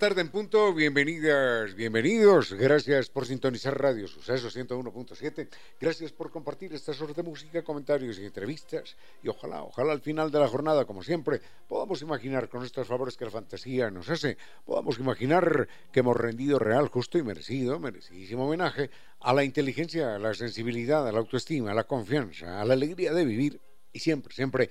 Tarde en punto, bienvenidas, bienvenidos, gracias por sintonizar Radio Suceso 101.7, gracias por compartir estas horas de música, comentarios y entrevistas, y ojalá, ojalá al final de la jornada, como siempre, podamos imaginar con estos favores que la fantasía nos hace, podamos imaginar que hemos rendido real, justo y merecido, merecidísimo homenaje a la inteligencia, a la sensibilidad, a la autoestima, a la confianza, a la alegría de vivir, y siempre, siempre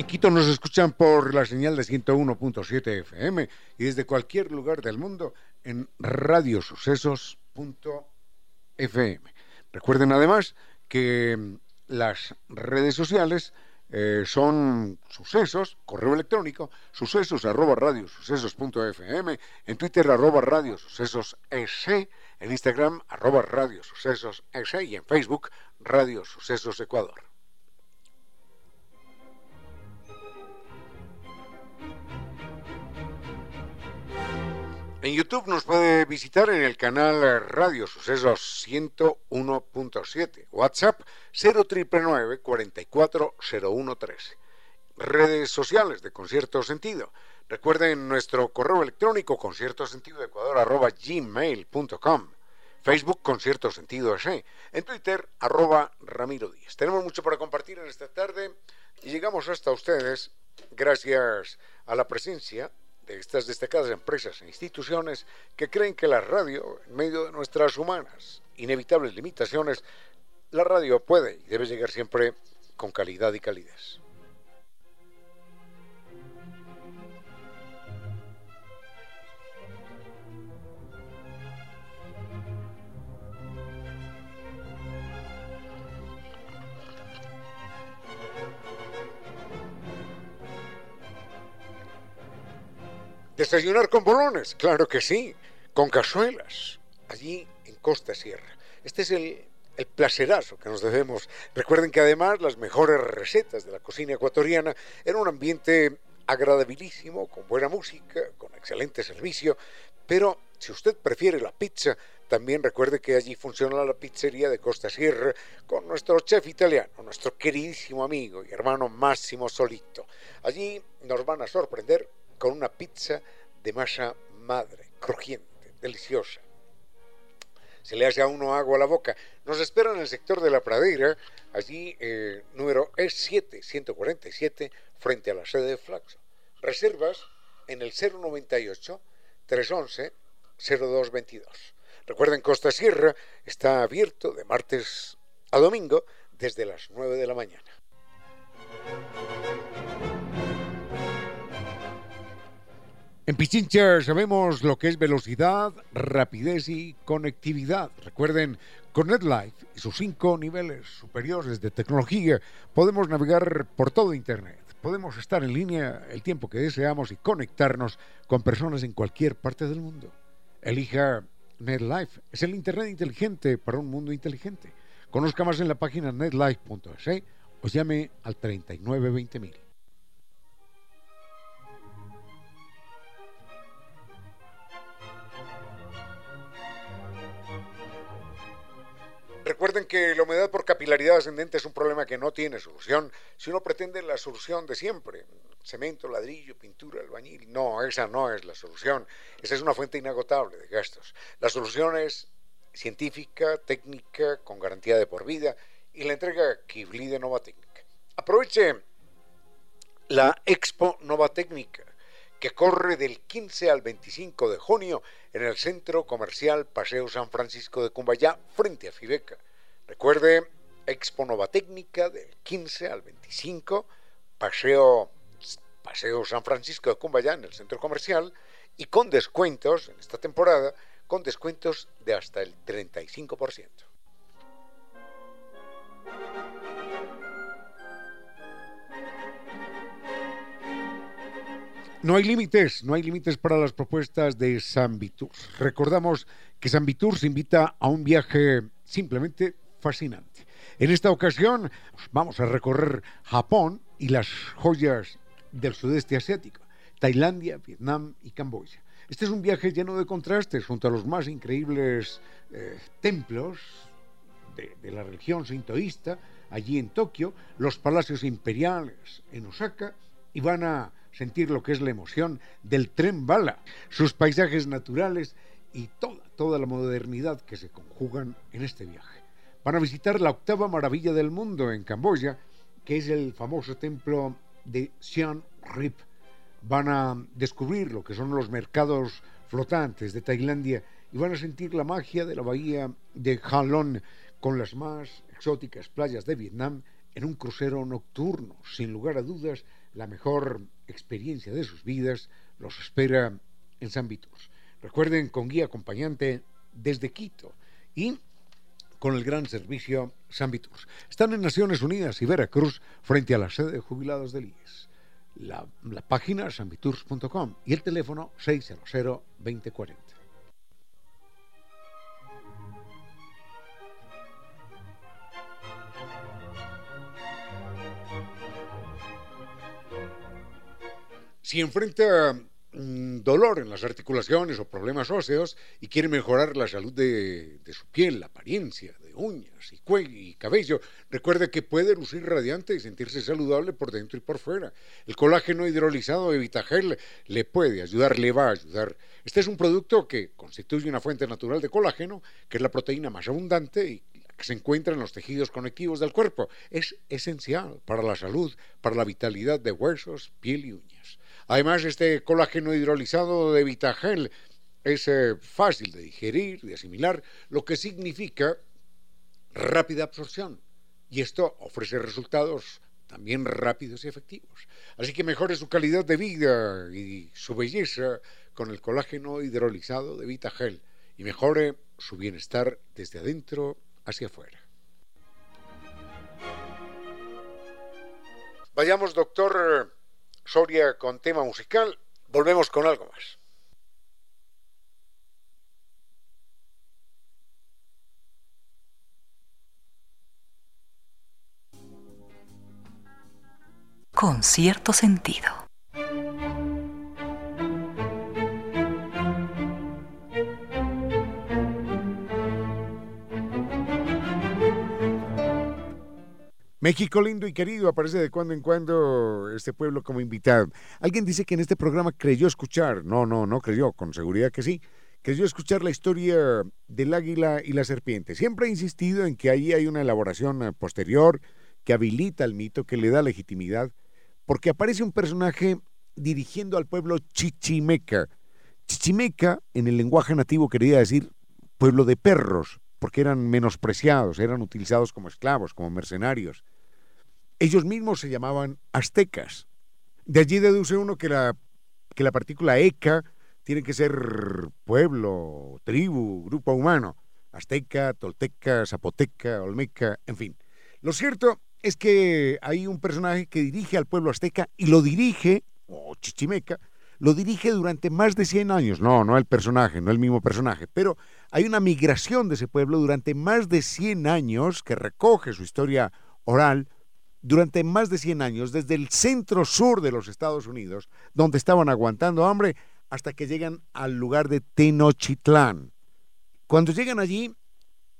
En Quito nos escuchan por la señal de 101.7 FM y desde cualquier lugar del mundo en radiosucesos.fm. Recuerden además que mm, las redes sociales eh, son sucesos, correo electrónico, sucesos arroba radiosucesos.fm, en Twitter arroba radiosucesos en Instagram arroba radiosucesos y en Facebook Radio Sucesos Ecuador. En YouTube nos puede visitar en el canal Radio Sucesos 101.7, WhatsApp 0999 440113. Redes sociales de Concierto Sentido. Recuerden nuestro correo electrónico concierto sentido ecuador arroba gmail.com. Facebook Concierto Sentido S. En Twitter arroba Ramiro Díaz. Tenemos mucho para compartir en esta tarde y llegamos hasta ustedes gracias a la presencia estas destacadas empresas e instituciones que creen que la radio, en medio de nuestras humanas, inevitables limitaciones, la radio puede y debe llegar siempre con calidad y calidez. Desayunar con bolones, claro que sí, con cazuelas, allí en Costa Sierra. Este es el, el placerazo que nos debemos. Recuerden que además las mejores recetas de la cocina ecuatoriana eran un ambiente agradabilísimo, con buena música, con excelente servicio, pero si usted prefiere la pizza, también recuerde que allí funciona la pizzería de Costa Sierra con nuestro chef italiano, nuestro queridísimo amigo y hermano Máximo Solito. Allí nos van a sorprender con una pizza de masa madre, crujiente, deliciosa. Se le hace a uno agua a la boca. Nos espera en el sector de la pradera, allí eh, número E7, 147, frente a la sede de Flaxo. Reservas en el 098 311 0222. Recuerden, Costa Sierra está abierto de martes a domingo desde las 9 de la mañana. En Pichincha sabemos lo que es velocidad, rapidez y conectividad. Recuerden, con NetLife y sus cinco niveles superiores de tecnología, podemos navegar por todo Internet. Podemos estar en línea el tiempo que deseamos y conectarnos con personas en cualquier parte del mundo. Elija NetLife. Es el Internet inteligente para un mundo inteligente. Conozca más en la página netlife.es o llame al 3920.000. Recuerden que la humedad por capilaridad ascendente es un problema que no tiene solución si uno pretende la solución de siempre. cemento, ladrillo, pintura, albañil. No, esa no es la solución. Esa es una fuente inagotable de gastos. La solución es científica, técnica, con garantía de por vida y la entrega Kibli de Nova Técnica. Aproveche la Expo Nova Técnica que corre del 15 al 25 de junio en el Centro Comercial Paseo San Francisco de Cumbayá frente a Fibeca. Recuerde, Expo Nova Técnica del 15 al 25, Paseo, Paseo San Francisco de Cumbayá en el Centro Comercial y con descuentos en esta temporada, con descuentos de hasta el 35%. No hay límites, no hay límites para las propuestas de San Vitur. Recordamos que San Vitur se invita a un viaje simplemente fascinante. En esta ocasión vamos a recorrer Japón y las joyas del sudeste asiático, Tailandia, Vietnam y Camboya. Este es un viaje lleno de contrastes junto a los más increíbles eh, templos de, de la religión sintoísta allí en Tokio, los palacios imperiales en Osaka y van a sentir lo que es la emoción del tren bala, sus paisajes naturales y toda, toda la modernidad que se conjugan en este viaje. Van a visitar la octava maravilla del mundo en Camboya, que es el famoso templo de Siem Reap. Van a descubrir lo que son los mercados flotantes de Tailandia y van a sentir la magia de la bahía de Halong con las más exóticas playas de Vietnam en un crucero nocturno, sin lugar a dudas, la mejor experiencia de sus vidas los espera en San Vitus. Recuerden, con guía acompañante desde Quito y con el gran servicio San Vitus. Están en Naciones Unidas y Veracruz frente a la sede de jubilados del IES. La, la página sanviturs.com y el teléfono 600 2040. Si enfrenta dolor en las articulaciones o problemas óseos y quiere mejorar la salud de, su piel, la apariencia, de uñas y cabello, recuerde que puede lucir radiante y sentirse saludable por dentro y por fuera. El colágeno hidrolizado de Vitagel le puede ayudar, le va a ayudar. Este es un producto que constituye una fuente natural de colágeno, que es la proteína más abundante y que se encuentra en los tejidos conectivos del cuerpo. Es esencial para la salud, para la vitalidad de huesos, piel y uñas. Además, este colágeno hidrolizado de Vitagel es eh, fácil de digerir, de asimilar, lo que significa rápida absorción. Y esto ofrece resultados también rápidos y efectivos. Así que mejore su calidad de vida y su belleza con el colágeno hidrolizado de Vitagel y mejore su bienestar desde adentro hacia afuera. Vayamos, doctor Soria con tema musical. Volvemos con algo más. Con cierto sentido. México lindo y querido, aparece de cuando en cuando este pueblo como invitado. Alguien dice que en este programa creyó escuchar, no, no, no creyó, con seguridad que sí, creyó escuchar la historia del águila y la serpiente. Siempre ha insistido en que ahí hay una elaboración eh, posterior que habilita el mito, que le da legitimidad, porque aparece un personaje dirigiendo al pueblo chichimeca. Chichimeca, en el lenguaje nativo, quería decir pueblo de perros, porque eran menospreciados, eran utilizados como esclavos, como mercenarios. Ellos mismos se llamaban aztecas. De allí deduce uno que la, que la partícula eca tiene que ser pueblo, tribu, grupo humano. Azteca, tolteca, zapoteca, olmeca, en fin. Lo cierto es que hay un personaje que dirige al pueblo azteca y lo dirige, o chichimeca, lo dirige durante más de 100 años. No, no el personaje, no el mismo personaje, pero hay una migración de ese pueblo durante más de 100 años que recoge su historia oral durante más de 100 años, desde el centro sur de los Estados Unidos, donde estaban aguantando hambre, hasta que llegan al lugar de Tenochtitlán. Cuando llegan allí,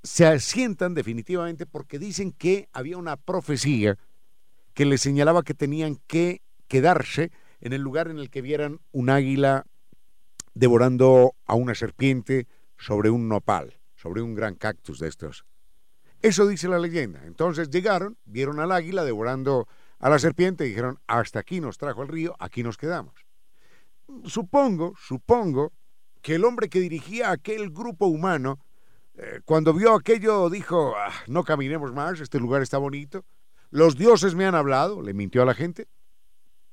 se asientan definitivamente porque dicen que había una profecía que les señalaba que tenían que quedarse en el lugar en el que vieran un águila devorando a una serpiente sobre un nopal, sobre un gran cactus de estos. Eso dice la leyenda. Entonces llegaron, vieron al águila devorando a la serpiente y dijeron, hasta aquí nos trajo el río, aquí nos quedamos. Supongo, supongo que el hombre que dirigía aquel grupo humano, eh, cuando vio aquello, dijo, ah, no caminemos más, este lugar está bonito, los dioses me han hablado, le mintió a la gente,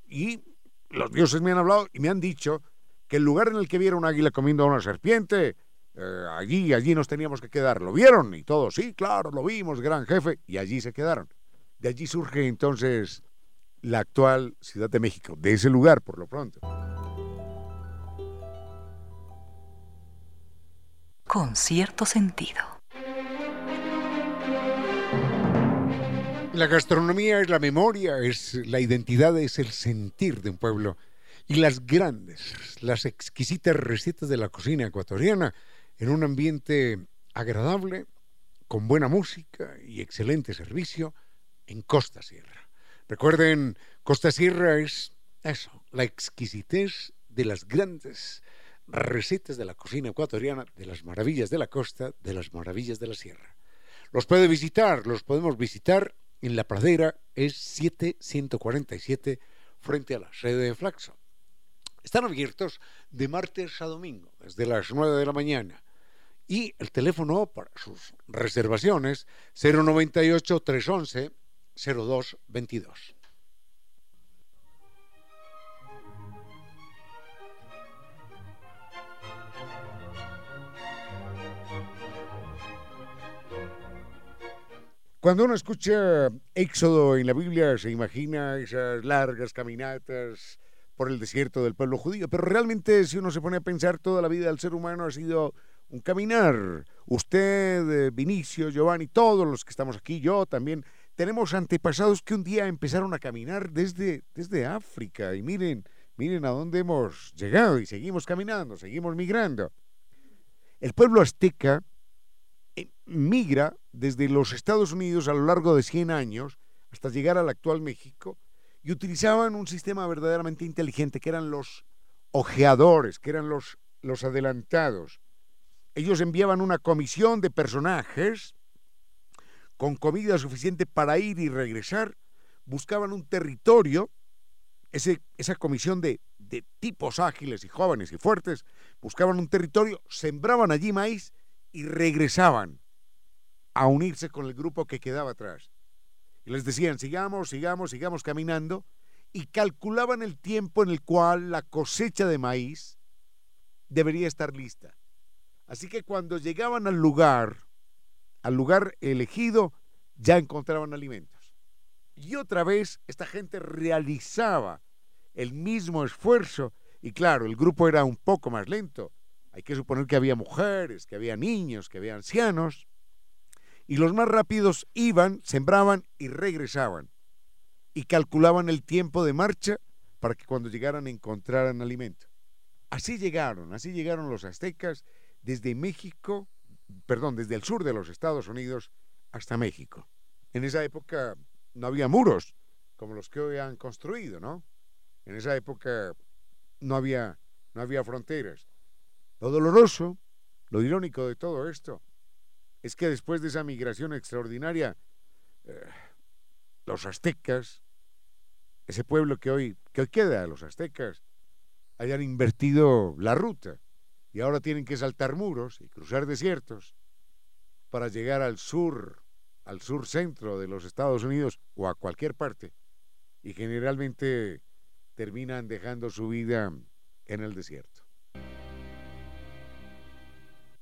y los dioses me han hablado y me han dicho que el lugar en el que vieron un águila comiendo a una serpiente, eh, allí, allí nos teníamos que quedar. ¿Lo vieron? Y todos, sí, claro, lo vimos, gran jefe, y allí se quedaron. De allí surge entonces la actual Ciudad de México, de ese lugar por lo pronto. Con cierto sentido. La gastronomía es la memoria, es la identidad, es el sentir de un pueblo. Y las grandes, las exquisitas recetas de la cocina ecuatoriana en un ambiente agradable, con buena música y excelente servicio en Costa Sierra. Recuerden, Costa Sierra es eso, la exquisitez de las grandes recetas de la cocina ecuatoriana, de las maravillas de la costa, de las maravillas de la sierra. Los puede visitar, los podemos visitar en la pradera, es 7147 frente a la sede de Flaxo. Están abiertos de martes a domingo, desde las 9 de la mañana. Y el teléfono para sus reservaciones 098 311 0222. Cuando uno escucha Éxodo en la Biblia, se imagina esas largas caminatas por el desierto del pueblo judío, pero realmente si uno se pone a pensar, toda la vida del ser humano ha sido un caminar. Usted, eh, Vinicio, Giovanni, todos los que estamos aquí, yo también, tenemos antepasados que un día empezaron a caminar desde, desde África y miren, miren a dónde hemos llegado y seguimos caminando, seguimos migrando. El pueblo azteca eh, migra desde los Estados Unidos a lo largo de 100 años hasta llegar al actual México y utilizaban un sistema verdaderamente inteligente que eran los ojeadores, que eran los, los adelantados. Ellos enviaban una comisión de personajes con comida suficiente para ir y regresar, buscaban un territorio, esa comisión de, de tipos ágiles y jóvenes y fuertes, buscaban un territorio, sembraban allí maíz y regresaban a unirse con el grupo que quedaba atrás. Y les decían, sigamos, sigamos, sigamos caminando, y calculaban el tiempo en el cual la cosecha de maíz debería estar lista. Así que cuando llegaban al lugar, al lugar elegido, ya encontraban alimentos. Y otra vez esta gente realizaba el mismo esfuerzo, y claro, el grupo era un poco más lento, hay que suponer que había mujeres, que había niños, que había ancianos. Y los más rápidos iban, sembraban y regresaban. Y calculaban el tiempo de marcha para que cuando llegaran encontraran alimento. Así llegaron, así llegaron los aztecas desde México, perdón, desde el sur de los Estados Unidos hasta México. En esa época no había muros como los que hoy han construido, ¿no? En esa época no había, no había fronteras. Lo doloroso, lo irónico de todo esto, es que después de esa migración extraordinaria, eh, los aztecas, ese pueblo que hoy, que hoy queda, los aztecas, hayan invertido la ruta y ahora tienen que saltar muros y cruzar desiertos para llegar al sur, al sur centro de los Estados Unidos o a cualquier parte y generalmente terminan dejando su vida en el desierto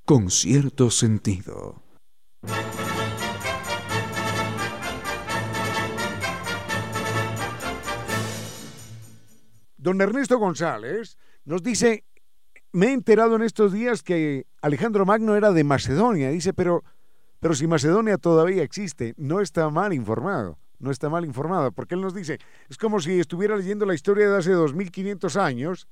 con cierto sentido. Don Ernesto González nos dice, me he enterado en estos días que Alejandro Magno era de Macedonia. Dice, pero, pero si Macedonia todavía existe, no está mal informado. No está mal informado, porque él nos dice, es como si estuviera leyendo la historia de hace 2500 años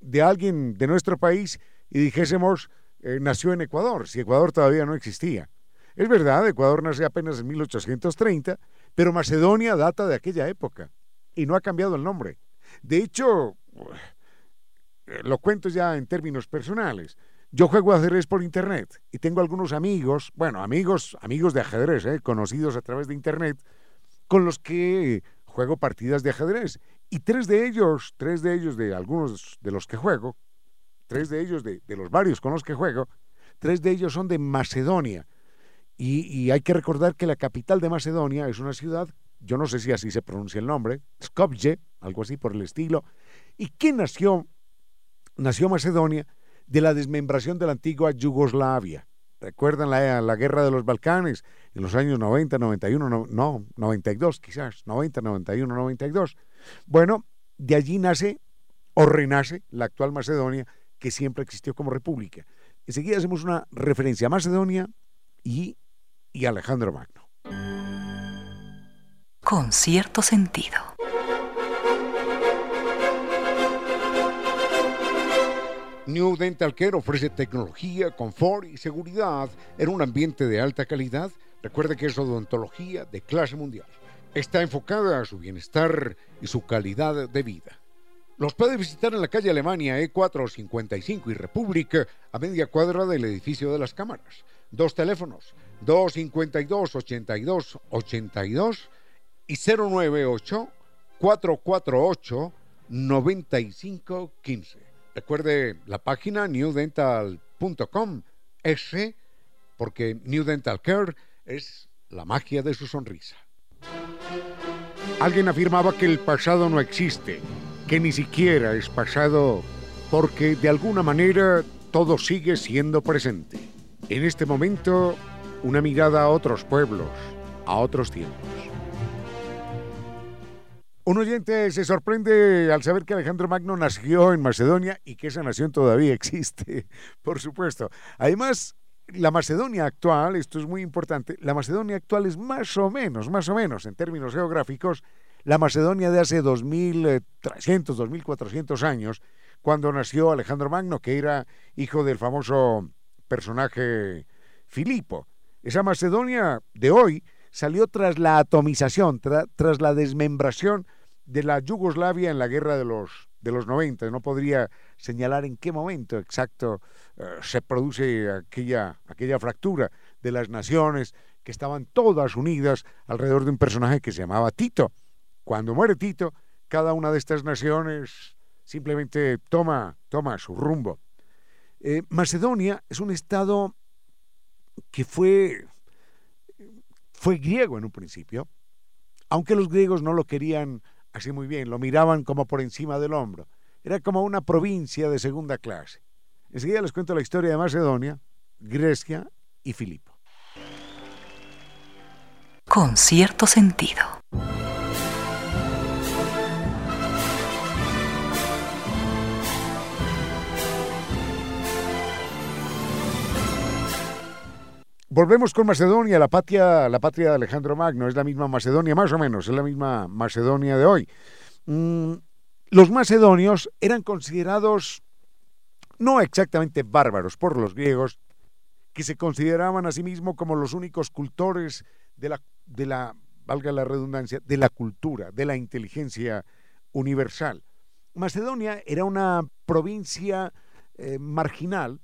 de alguien de nuestro país y dijésemos, eh, nació en Ecuador, si Ecuador todavía no existía. Es verdad, Ecuador nace apenas en 1830, pero Macedonia data de aquella época y no ha cambiado el nombre. De hecho, lo cuento ya en términos personales. Yo juego ajedrez por internet y tengo algunos amigos, bueno, amigos, amigos de ajedrez, ¿eh? conocidos a través de internet, con los que juego partidas de ajedrez. Y tres de ellos, tres de ellos de algunos de los que juego, tres de ellos de, los varios con los que juego, tres de ellos son de Macedonia. Y, y, hay que recordar que la capital de Macedonia es una ciudad, yo no sé si así se pronuncia el nombre, Skopje, algo así por el estilo. ¿Y qué nació? Nació Macedonia de la desmembración de la antigua Yugoslavia. ¿Recuerdan la, la, guerra de los Balcanes en los años 90, 91, no, no, 92 quizás, 90, 91, 92? Bueno, de allí nace o renace la actual Macedonia, que siempre existió como república. Enseguida hacemos una referencia a Macedonia y, y Alejandro Magno. Con cierto sentido. New Dental Care ofrece tecnología, confort y seguridad en un ambiente de alta calidad. Recuerde que es odontología de clase mundial. Está enfocada a su bienestar y su calidad de vida. Los puede visitar en la calle Alemania E455 y República, a media cuadra del edificio de las cámaras. Dos teléfonos, 252-8282 y 098-448-9515. Recuerde la página newdental.com S porque New Dental Care es la magia de su sonrisa. Alguien afirmaba que el pasado no existe, que ni siquiera es pasado porque de alguna manera todo sigue siendo presente. En este momento, una mirada a otros pueblos, a otros tiempos. Un oyente se sorprende al saber que Alejandro Magno nació en Macedonia y que esa nación todavía existe, por supuesto. Además, la Macedonia actual, esto es muy importante, la Macedonia actual es más o menos, más o menos en términos geográficos, la Macedonia de hace 2.300, 2.400 años, cuando nació Alejandro Magno, que era hijo del famoso personaje Filipo. Esa Macedonia de hoy salió tras la atomización, tras la desmembración de la Yugoslavia en la guerra de los, de los 90. No podría señalar en qué momento exacto eh, se produce aquella, aquella fractura de las naciones que estaban todas unidas alrededor de un personaje que se llamaba Tito. Cuando muere Tito, cada una de estas naciones simplemente toma, toma su rumbo. Eh, Macedonia es un estado que fue, fue griego en un principio, aunque los griegos no lo querían muy bien, lo miraban como por encima del hombro. Era como una provincia de segunda clase. Enseguida les cuento la historia de Macedonia, Grecia y Filipo. Con cierto sentido. Volvemos con Macedonia, la patria, la patria de Alejandro Magno, es la misma Macedonia, más o menos, es la misma Macedonia de hoy. Mm, los macedonios eran considerados no exactamente bárbaros por los griegos, que se consideraban a sí mismos como los únicos cultores de la, de la, valga la redundancia, de la cultura, de la inteligencia universal. Macedonia era una provincia eh, marginal,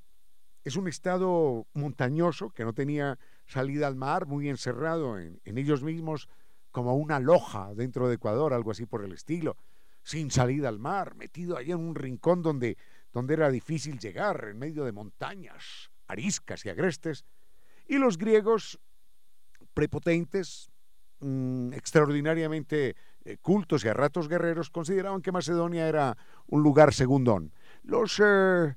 es un estado montañoso que no tenía salida al mar, muy encerrado en, ellos mismos, como una loja dentro de Ecuador, algo así por el estilo, sin salida al mar, metido allá en un rincón donde, donde era difícil llegar, en medio de montañas, ariscas y agrestes. Y los griegos, prepotentes, mm, extraordinariamente eh, cultos y a ratos guerreros, consideraban que Macedonia era un lugar segundón. Los eh,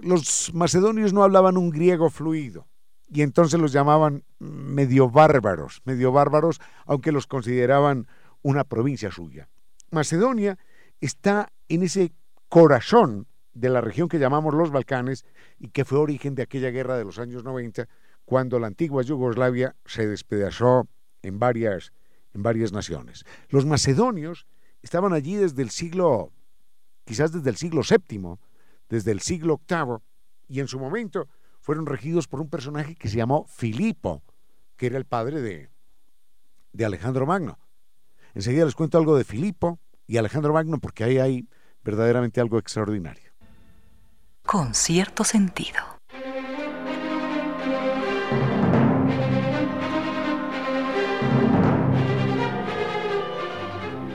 los macedonios no hablaban un griego fluido y entonces los llamaban medio bárbaros, medio bárbaros, aunque los consideraban una provincia suya. Macedonia está en ese corazón de la región que llamamos los Balcanes y que fue origen de aquella guerra de los años 90 cuando la antigua Yugoslavia se despedazó en varias, en varias naciones. Los macedonios estaban allí desde el siglo, quizás desde el siglo VII, desde el siglo VIII y en su momento fueron regidos por un personaje que se llamó Filipo, que era el padre de, de Alejandro Magno. Enseguida les cuento algo de Filipo y Alejandro Magno porque ahí hay verdaderamente algo extraordinario. Con cierto sentido.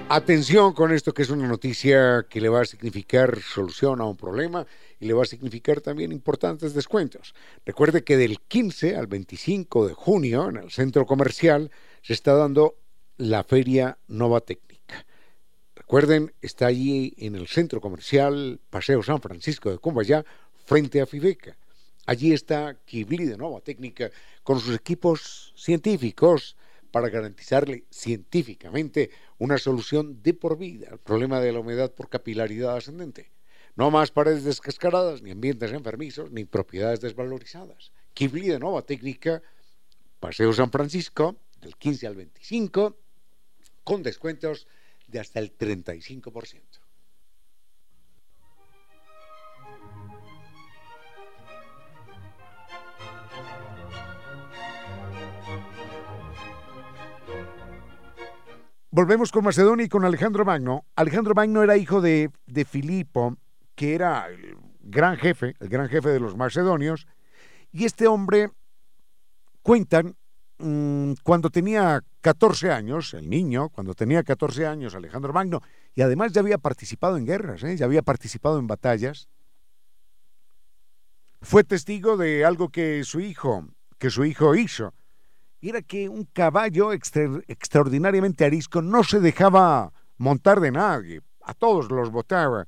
Atención con esto que es una noticia que le va a significar solución a un problema y le va a significar también importantes descuentos. Recuerde que del 15 al 25 de junio en el centro comercial se está dando la feria Nova Técnica. Recuerden, está allí en el centro comercial Paseo San Francisco de Cumbayá, frente a Fibeca. Allí está Kibli de Nova Técnica con sus equipos científicos para garantizarle científicamente una solución de por vida al problema de la humedad por capilaridad ascendente. No más paredes descascaradas, ni ambientes enfermizos, ni propiedades desvalorizadas. Kibli de Nova Técnica, Paseo San Francisco, del 15 al 25, con descuentos de hasta el 35%. Volvemos con Macedonia y con Alejandro Magno. Alejandro Magno era hijo de, de Filipo, que era el gran jefe, el gran jefe de los macedonios, y este hombre, cuentan, mm, cuando tenía 14 años, el niño, cuando tenía 14 años, Alejandro Magno, y además ya había participado en guerras, ¿eh? ya había participado en batallas, fue testigo de algo que su hijo, que su hijo hizo era que un caballo extraordinariamente arisco no se dejaba montar de nadie, a todos los botaba,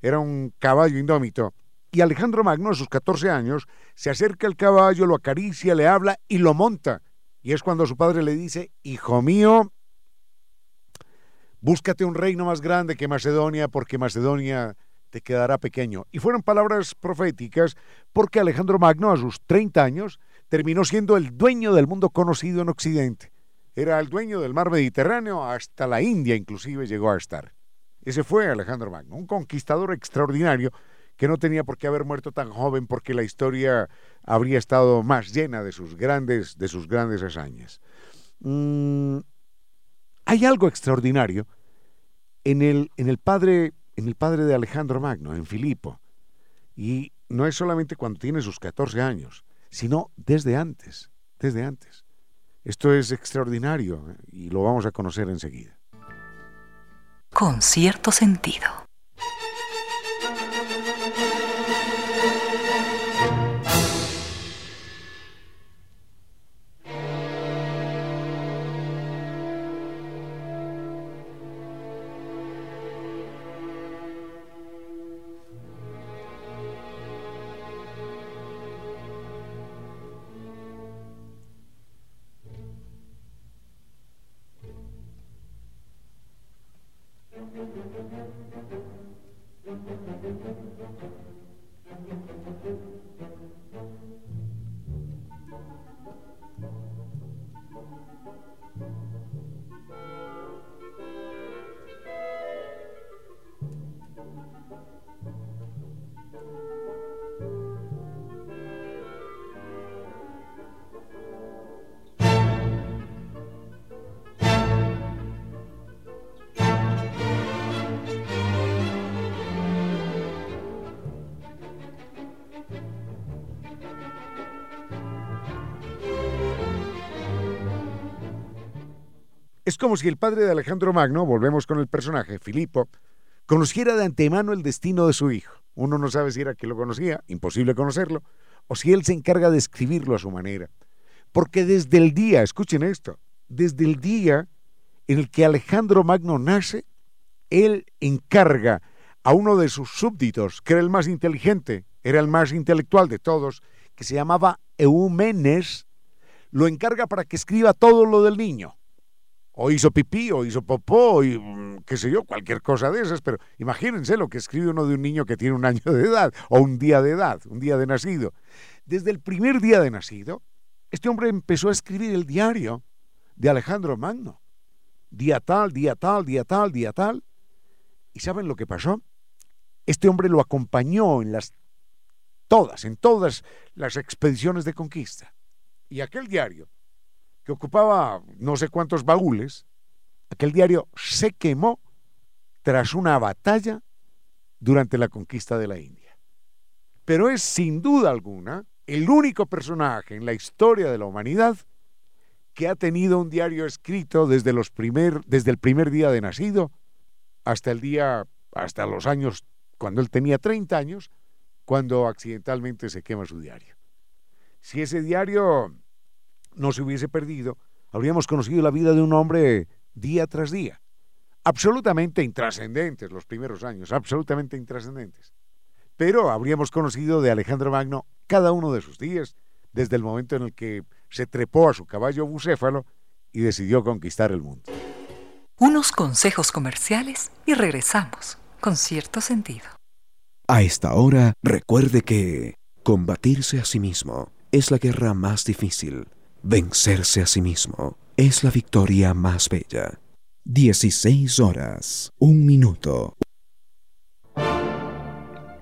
era un caballo indómito. Y Alejandro Magno, a sus 14 años, se acerca al caballo, lo acaricia, le habla y lo monta. Y es cuando su padre le dice, hijo mío, búscate un reino más grande que Macedonia, porque Macedonia te quedará pequeño. Y fueron palabras proféticas, porque Alejandro Magno, a sus 30 años, terminó siendo el dueño del mundo conocido en Occidente. Era el dueño del mar Mediterráneo, hasta la India inclusive llegó a estar. Ese fue Alejandro Magno, un conquistador extraordinario que no tenía por qué haber muerto tan joven porque la historia habría estado más llena de sus grandes, de sus grandes hazañas. Mm, hay algo extraordinario en el, padre, en el padre de Alejandro Magno, en Filipo. Y no es solamente cuando tiene sus 14 años sino desde antes, desde antes. Esto es extraordinario ¿eh? y lo vamos a conocer enseguida. Con cierto sentido. Es como si el padre de Alejandro Magno, volvemos con el personaje, Filipo, conociera de antemano el destino de su hijo. Uno no sabe si era que lo conocía, imposible conocerlo, o si él se encarga de escribirlo a su manera. Porque desde el día, escuchen esto, desde el día en el que Alejandro Magno nace, él encarga a uno de sus súbditos, que era el más inteligente, era el más intelectual de todos, que se llamaba Eumenes, lo encarga para que escriba todo lo del niño o hizo pipí, o hizo popó, y mm, qué sé yo, cualquier cosa de esas, pero imagínense lo que escribe uno de un niño que tiene un año de edad, o un día de edad, un día de nacido. Desde el primer día de nacido, este hombre empezó a escribir el diario de Alejandro Magno. Día tal, día tal, día tal, día tal. ¿Y saben lo que pasó? Este hombre lo acompañó en las todas, en todas las expediciones de conquista. Y aquel diario ocupaba no sé cuántos baúles, aquel diario se quemó tras una batalla durante la conquista de la India. Pero es sin duda alguna el único personaje en la historia de la humanidad que ha tenido un diario escrito desde, los primer, desde el primer día de nacido hasta el día, hasta los años, cuando él tenía 30 años, cuando accidentalmente se quema su diario. Si ese diario no se hubiese perdido, habríamos conocido la vida de un hombre día tras día. Absolutamente intrascendentes los primeros años, absolutamente intrascendentes. Pero habríamos conocido de Alejandro Magno cada uno de sus días, desde el momento en el que se trepó a su caballo bucéfalo y decidió conquistar el mundo. Unos consejos comerciales y regresamos con cierto sentido. A esta hora, recuerde que combatirse a sí mismo es la guerra más difícil. Vencerse a sí mismo es la victoria más bella. 16 horas, un minuto.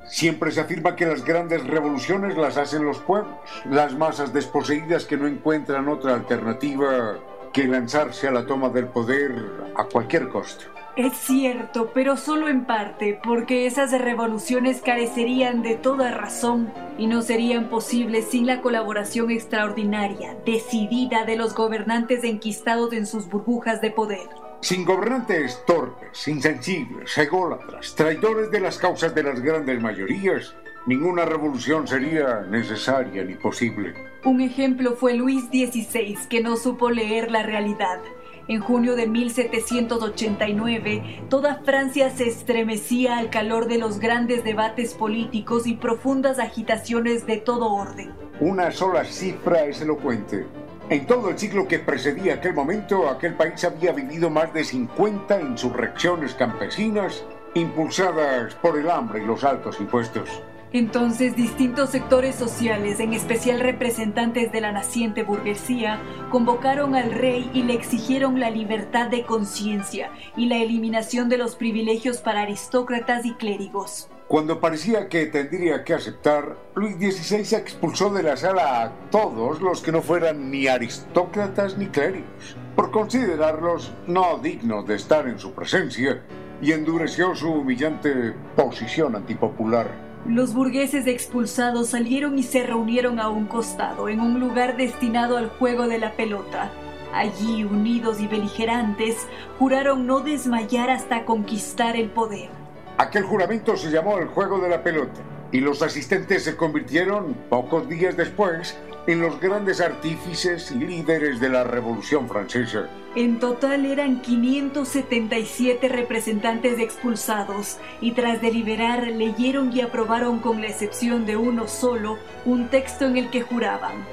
Siempre se afirma que las grandes revoluciones las hacen los pueblos, las masas desposeídas que no encuentran otra alternativa que lanzarse a la toma del poder a cualquier costo. Es cierto, pero solo en parte, porque esas revoluciones carecerían de toda razón y no serían posibles sin la colaboración extraordinaria, decidida de los gobernantes enquistados en sus burbujas de poder. Sin gobernantes torpes, insensibles, ególatras, traidores de las causas de las grandes mayorías, ninguna revolución sería necesaria ni posible. Un ejemplo fue Luis XVI, que no supo leer la realidad en junio de 1789, toda Francia se estremecía al calor de los grandes debates políticos y profundas agitaciones de todo orden. Una sola cifra es elocuente. En todo el siglo que precedía aquel momento, aquel país había vivido más de 50 insurrecciones campesinas impulsadas por el hambre y los altos impuestos. Entonces distintos sectores sociales, en especial representantes de la naciente burguesía, convocaron al rey y le exigieron la libertad de conciencia y la eliminación de los privilegios para aristócratas y clérigos. Cuando parecía que tendría que aceptar, Luis XVI expulsó de la sala a todos los que no fueran ni aristócratas ni clérigos, por considerarlos no dignos de estar en su presencia, y endureció su humillante posición antipopular. Los burgueses expulsados salieron y se reunieron a un costado, en un lugar destinado al juego de la pelota. Allí, unidos y beligerantes, juraron no desmayar hasta conquistar el poder. Aquel juramento se llamó el juego de la pelota, y los asistentes se convirtieron, pocos días después, en los grandes artífices y líderes de la Revolución Francesa. En total eran 577 representantes expulsados y tras deliberar leyeron y aprobaron con la excepción de uno solo un texto en el que juraban.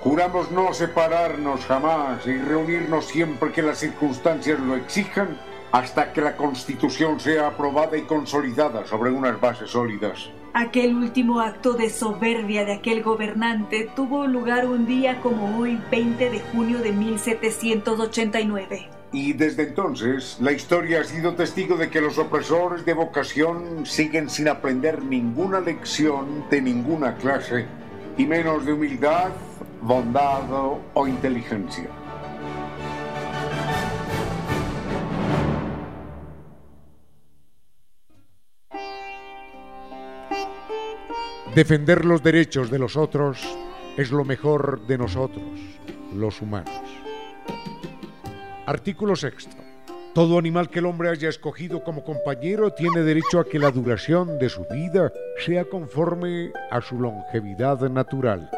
Juramos no separarnos jamás y reunirnos siempre que las circunstancias lo exijan hasta que la Constitución sea aprobada y consolidada sobre unas bases sólidas. Aquel último acto de soberbia de aquel gobernante tuvo lugar un día como hoy, 20 de junio de 1789. Y desde entonces, la historia ha sido testigo de que los opresores de vocación siguen sin aprender ninguna lección de ninguna clase, y menos de humildad, bondad o inteligencia. Defender los derechos de los otros es lo mejor de nosotros, los humanos. Artículo sexto. Todo animal que el hombre haya escogido como compañero tiene derecho a que la duración de su vida sea conforme a su longevidad natural.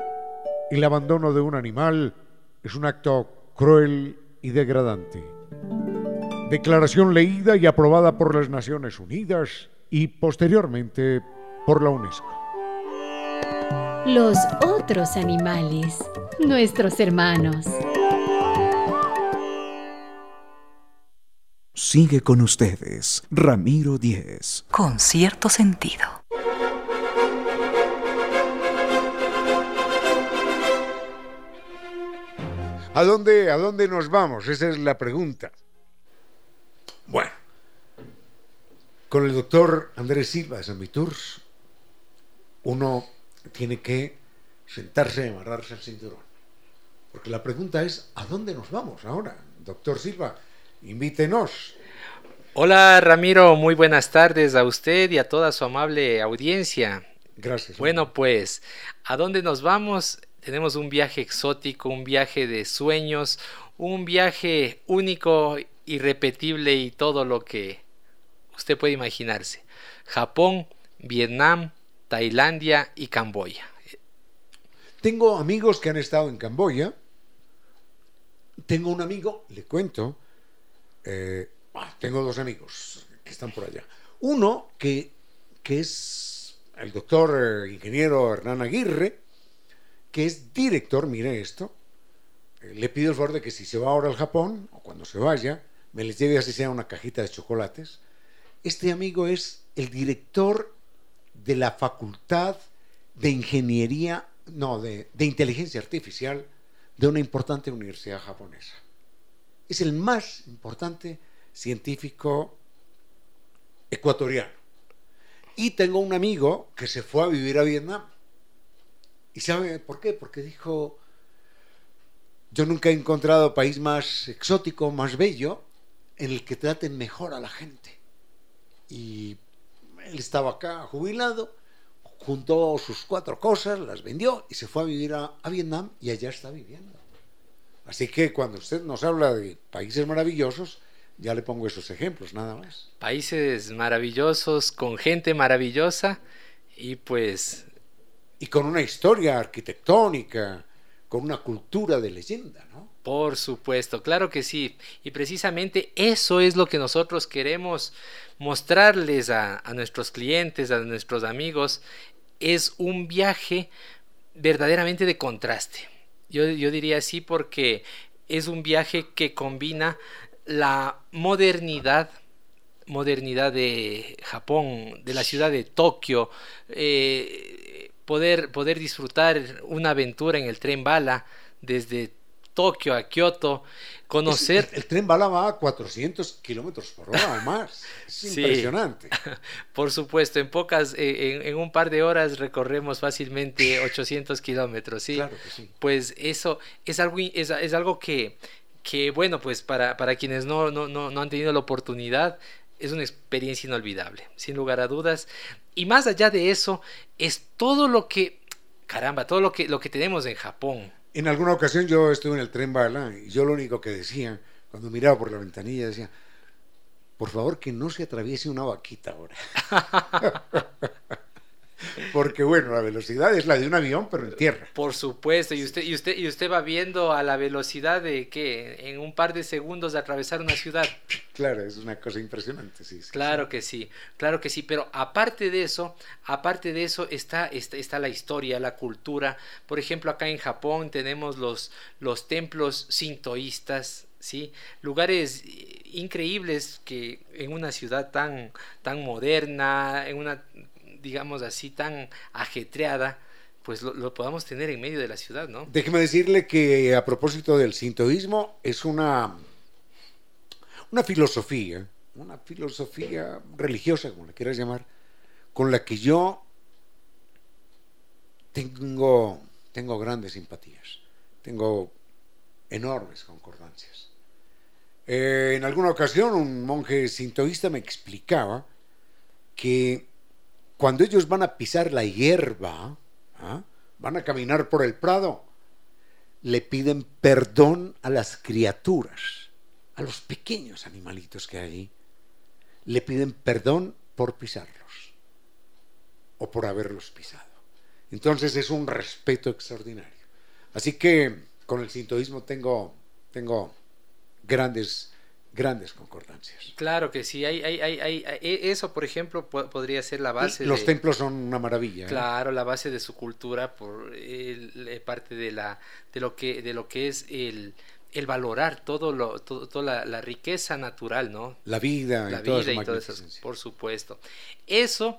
El abandono de un animal es un acto cruel y degradante. Declaración leída y aprobada por las Naciones Unidas y posteriormente por la UNESCO. Los otros animales, nuestros hermanos. Sigue con ustedes, Ramiro Díez. Con cierto sentido. ¿A dónde, ¿A dónde nos vamos? Esa es la pregunta. Bueno, con el doctor Andrés Silva de San Viturs, uno tiene que sentarse y amarrarse el cinturón. Porque la pregunta es, ¿a dónde nos vamos ahora? Doctor Silva, invítenos. Hola Ramiro, muy buenas tardes a usted y a toda su amable audiencia. Gracias. Bueno, pues, ¿a dónde nos vamos? Tenemos un viaje exótico, un viaje de sueños, un viaje único, irrepetible y todo lo que usted puede imaginarse. Japón, Vietnam, Tailandia y Camboya. Tengo amigos que han estado en Camboya. Tengo un amigo, le cuento. eh, ah, tengo dos amigos que están por allá. Uno que, que es el doctor eh, ingeniero Hernán Aguirre, que es director, mire esto. eh, le pido el favor de que si se va ahora al Japón, o cuando se vaya, me les lleve así sea una cajita de chocolates. Este amigo es el director de la Facultad de Ingeniería, no, de, de Inteligencia Artificial de una importante universidad japonesa. Es el más importante científico ecuatoriano. Y tengo un amigo que se fue a vivir a Vietnam. ¿Y sabe por qué? Porque dijo, yo nunca he encontrado país más exótico, más bello, en el que traten mejor a la gente. Y él estaba acá jubilado, juntó sus cuatro cosas, las vendió y se fue a vivir a, a Vietnam y allá está viviendo. Así que cuando usted nos habla de países maravillosos, ya le pongo esos ejemplos, nada más. Países maravillosos, con gente maravillosa y pues Y con una historia arquitectónica, con una cultura de leyenda, ¿no? Por supuesto, claro que sí. Y precisamente eso es lo que nosotros queremos mostrarles a, nuestros clientes, a nuestros amigos. Es un viaje verdaderamente de contraste. Yo, yo diría así porque es un viaje que combina la modernidad modernidad de Japón, de la ciudad de Tokio, eh, poder, poder disfrutar una aventura en el tren bala desde Tokio a Kioto, conocer... El, el, tren bala va a 400 kilómetros por hora o más. Es sí, impresionante. Por supuesto, en pocas, eh, en, en, un par de horas recorremos fácilmente 800 kilómetros, ¿sí? Claro que sí. Pues eso es algo, es, es algo que, que, bueno, pues para, para quienes no, no, no, no han tenido la oportunidad, es una experiencia inolvidable, sin lugar a dudas. Y más allá de eso, es todo lo que, caramba, todo lo que, lo que tenemos en Japón. En alguna ocasión yo estuve en el tren bala y yo lo único que decía, cuando miraba por la ventanilla, decía, por favor que no se atraviese una vaquita ahora. Porque bueno, la velocidad es la de un avión, pero en tierra. Por supuesto, y usted, y usted, y usted va viendo a la velocidad de que en un par de segundos de atravesar una ciudad. Claro, es una cosa impresionante, sí. sí claro sí. que sí, claro que sí, pero aparte de eso, aparte de eso está, está, está, la historia, la cultura. Por ejemplo, acá en Japón tenemos los, los templos sintoístas, ¿sí? Lugares increíbles que en una ciudad tan, tan moderna, en una digamos así, tan ajetreada, pues lo, podamos tener en medio de la ciudad, ¿no? Déjeme decirle que a propósito del sintoísmo, es una, una filosofía, una filosofía religiosa, como la quieras llamar, con la que yo tengo, tengo grandes simpatías, tengo enormes concordancias. Eh, en alguna ocasión un monje sintoísta me explicaba que cuando ellos van a pisar la hierba, ¿ah? van a caminar por el prado, le piden perdón a las criaturas, a los pequeños animalitos que hay. Le piden perdón por pisarlos o por haberlos pisado. Entonces es un respeto extraordinario. Así que con el sintoísmo tengo, tengo grandes grandes concordancias. Claro que sí, hay, hay, hay, hay eso por ejemplo podría ser la base. Y los de, templos son una maravilla. Claro, ¿eh? la base de su cultura por el, parte de la de lo que de lo que es el, el valorar todo lo todo, toda la, la, riqueza natural, ¿no? La vida, la y vida y todo eso, por supuesto. Eso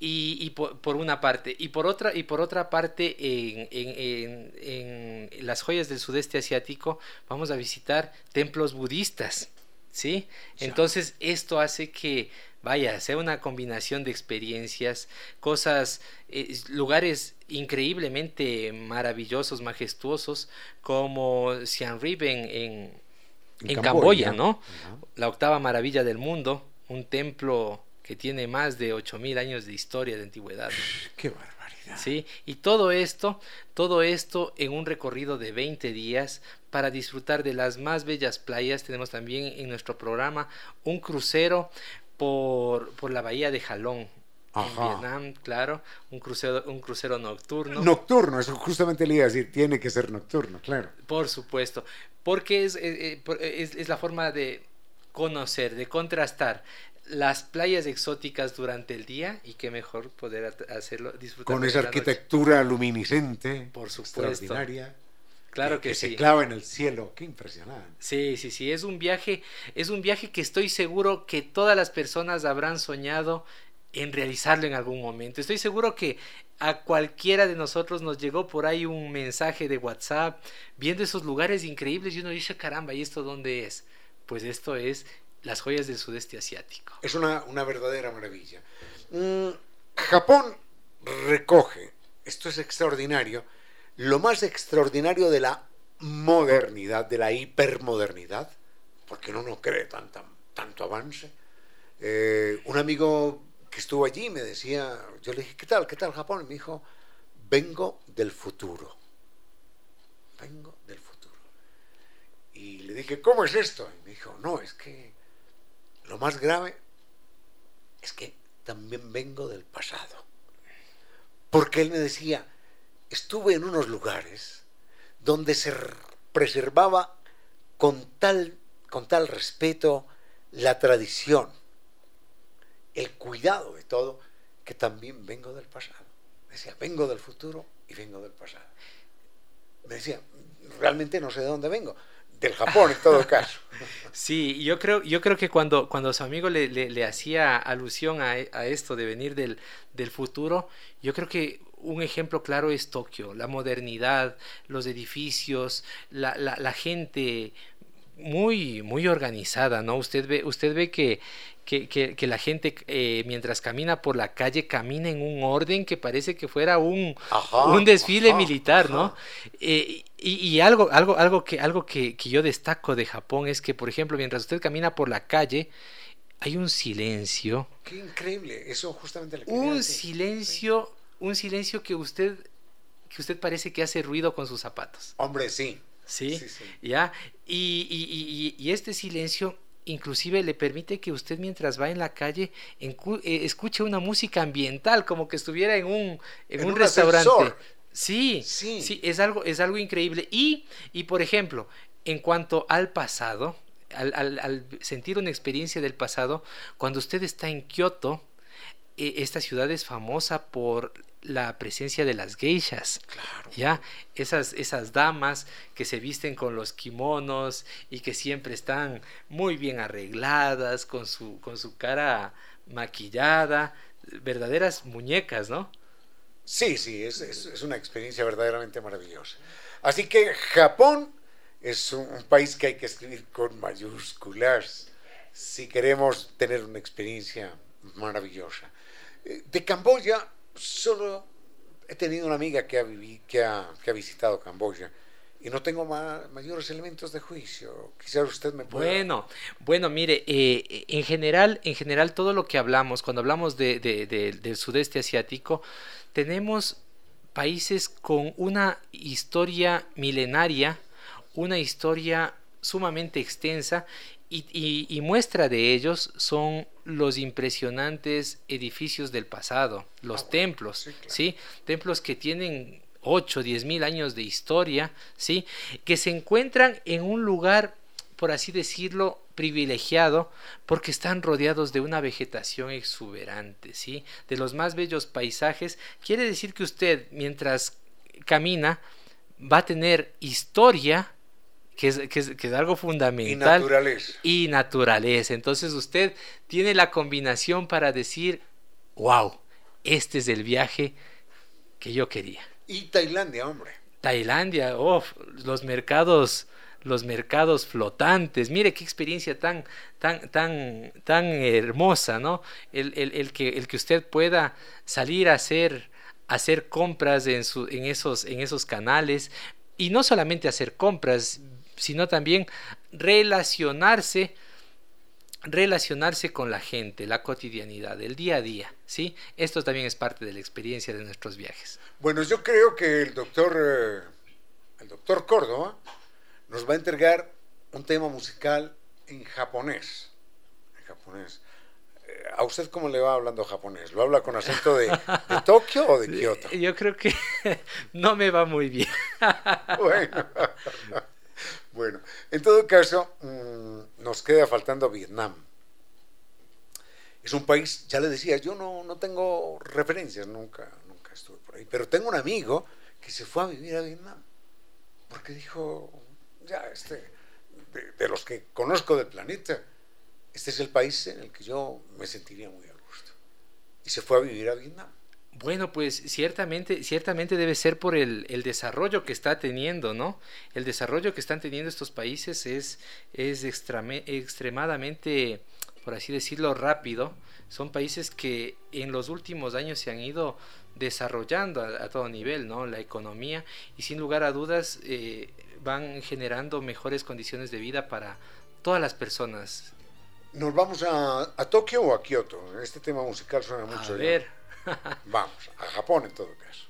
y, y por, por, una parte y por otra y por otra parte en, en, en, en las joyas del sudeste asiático vamos a visitar templos budistas ¿sí? Entonces esto hace que, vaya, sea una combinación de experiencias, cosas, eh, lugares increíblemente maravillosos, majestuosos, como Siem Reap en, en, en Camboya, Camboya, ¿no? Uh -huh. La octava maravilla del mundo, un templo que tiene más de 8.000 años de historia de antigüedad. ¡Qué barbaridad! ¿Sí? Y todo esto, todo esto en un recorrido de 20 días para disfrutar de las más bellas playas. Tenemos también en nuestro programa un crucero por, por la bahía de Jalón, en Vietnam, claro, un crucero, un crucero nocturno. Nocturno, eso justamente le iba a decir, tiene que ser nocturno, claro. Por supuesto, porque es, eh, eh, es, es, la forma de conocer, de contrastar las playas exóticas durante el día y qué mejor poder hacerlo, disfrutar. Con esa arquitectura luminiscente, por supuesto. extraordinaria. Claro que, que sí. se clava en el cielo, qué impresionante. Sí, sí, sí, es un viaje, es un viaje que estoy seguro que todas las personas habrán soñado en realizarlo en algún momento. Estoy seguro que a cualquiera de nosotros nos llegó por ahí un mensaje de WhatsApp viendo esos lugares increíbles y uno dice, caramba, ¿y esto dónde es? Pues esto es las joyas del sudeste asiático. Es una, una verdadera maravilla. Mm, Japón recoge, esto es extraordinario, lo más extraordinario de la modernidad, de la hipermodernidad, porque uno no cree tanta, tanto avance. Eh, un amigo que estuvo allí me decía, yo le dije, ¿qué tal? ¿Qué tal Japón? Y me dijo, vengo del futuro. Vengo del futuro. Y le dije, ¿cómo es esto? Y me dijo, no, es que lo más grave es que también vengo del pasado. Porque él me decía, estuve en unos lugares donde se preservaba con tal, con tal respeto la tradición, el cuidado de todo, que también vengo del pasado. Me decía, vengo del futuro y vengo del pasado. Me decía, realmente no sé de dónde vengo, del Japón en todo caso. Sí, yo creo, yo creo que cuando, cuando su amigo le, le, le hacía alusión a, a, esto de venir del, del futuro, yo creo que un ejemplo claro es Tokio, la modernidad, los edificios, la, la, la gente muy, muy organizada, ¿no? Usted ve, usted ve que, que, que, que la gente eh, mientras camina por la calle camina en un orden que parece que fuera un, Ajá, un desfile ajá, militar, ajá. ¿no? Eh, y, y, algo, algo, algo, que, algo que, que yo destaco de Japón es que, por ejemplo, mientras usted camina por la calle, hay un silencio. Qué increíble, eso justamente Un silencio, un silencio que usted, que usted parece que hace ruido con sus zapatos. Hombre, sí. ¿Sí? Sí, sí. ¿Ya? Y, y, y, y, este silencio inclusive le permite que usted mientras va en la calle en, eh, escuche una música ambiental, como que estuviera en un, en En un, un restaurante. Sí, Sí. sí, es algo, es algo increíble. Y, y por ejemplo, en cuanto al pasado, al, al, al sentir una experiencia del pasado, cuando usted está en Kioto, esta ciudad es famosa por la presencia de las geishas. Claro. Ya, esas, esas damas que se visten con los kimonos y que siempre están muy bien arregladas, con su, con su cara maquillada, verdaderas muñecas, ¿no? Sí, sí, es, es, es una experiencia verdaderamente maravillosa. Así que Japón es un, un país que hay que escribir con mayúsculas si queremos tener una experiencia maravillosa. Eh, De Camboya solo he tenido una amiga que ha, vivi, que ha, que ha visitado Camboya y no tengo ma mayores elementos de juicio. Quizás usted me pueda... Bueno, bueno, mire, eh, en general, en general todo lo que hablamos, cuando hablamos de, de, de, del sudeste asiático, tenemos países con una historia milenaria, una historia sumamente extensa y, y, muestra de ellos son los impresionantes edificios del pasado, los ah, templos, sí, claro. ¿sí? Templos que tienen 8, 10 mil años de historia, ¿sí? Que se encuentran en un lugar, por así decirlo, privilegiado porque están rodeados de una vegetación exuberante, ¿sí? De los más bellos paisajes. Quiere decir que usted, mientras camina, va a tener historia, que es, que es, que es algo fundamental. Y naturaleza. Y naturaleza. Entonces usted tiene la combinación para decir, wow, este es el viaje que yo quería. Y Tailandia, hombre. Tailandia, oh, los mercados, los mercados flotantes. Mire qué experiencia tan, tan, tan, tan hermosa, ¿no? El, el, el que, el que usted pueda salir a hacer, hacer compras en, su, en, esos, en esos canales. Y no solamente hacer compras, sino también relacionarse relacionarse con la gente, la cotidianidad, el día a día, ¿sí? Esto también es parte de la experiencia de nuestros viajes. Bueno, yo creo que el doctor, eh, el doctor Córdoba nos va a entregar un tema musical en japonés. En japonés. Eh, ¿A usted cómo le va hablando japonés? ¿Lo habla con acento de, de Tokio o de Kioto? Yo creo que no me va muy bien. bueno. bueno, en todo caso, mmm, nos queda faltando Vietnam. Es un país, ya le decía, yo no, no tengo referencias, nunca, nunca estuve por ahí, pero tengo un amigo que se fue a vivir a Vietnam, porque dijo, ya, este, de, de los que conozco del planeta, este es el país en el que yo me sentiría muy a gusto. Y se fue a vivir a Vietnam. Bueno, pues ciertamente, ciertamente debe ser por el, el, desarrollo que está teniendo, ¿no? El desarrollo que están teniendo estos países es, es extremadamente, por así decirlo, rápido. Son países que en los últimos años se han ido desarrollando a, a todo nivel, ¿no? La economía y sin lugar a dudas eh, van generando mejores condiciones de vida para todas las personas. ¿Nos vamos a, a Tokio o a Kioto? Este tema musical suena mucho. A ver. Ya. Vamos, a Japón en todo caso.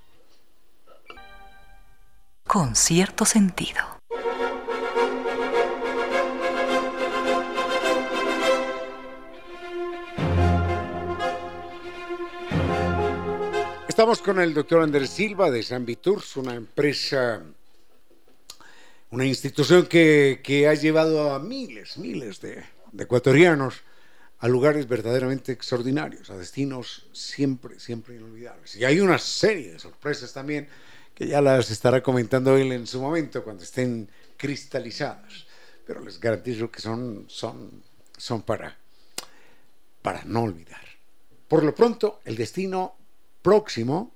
Con cierto sentido. Estamos con el doctor Andrés Silva de San Viturs, una empresa, una institución que, que ha llevado a miles, miles de, de ecuatorianos a lugares verdaderamente extraordinarios, a destinos siempre, siempre inolvidables. Y hay una serie de sorpresas también que ya las estará comentando él en su momento cuando estén cristalizadas. Pero les garantizo que son, son, son para, para no olvidar. Por lo pronto, el destino próximo,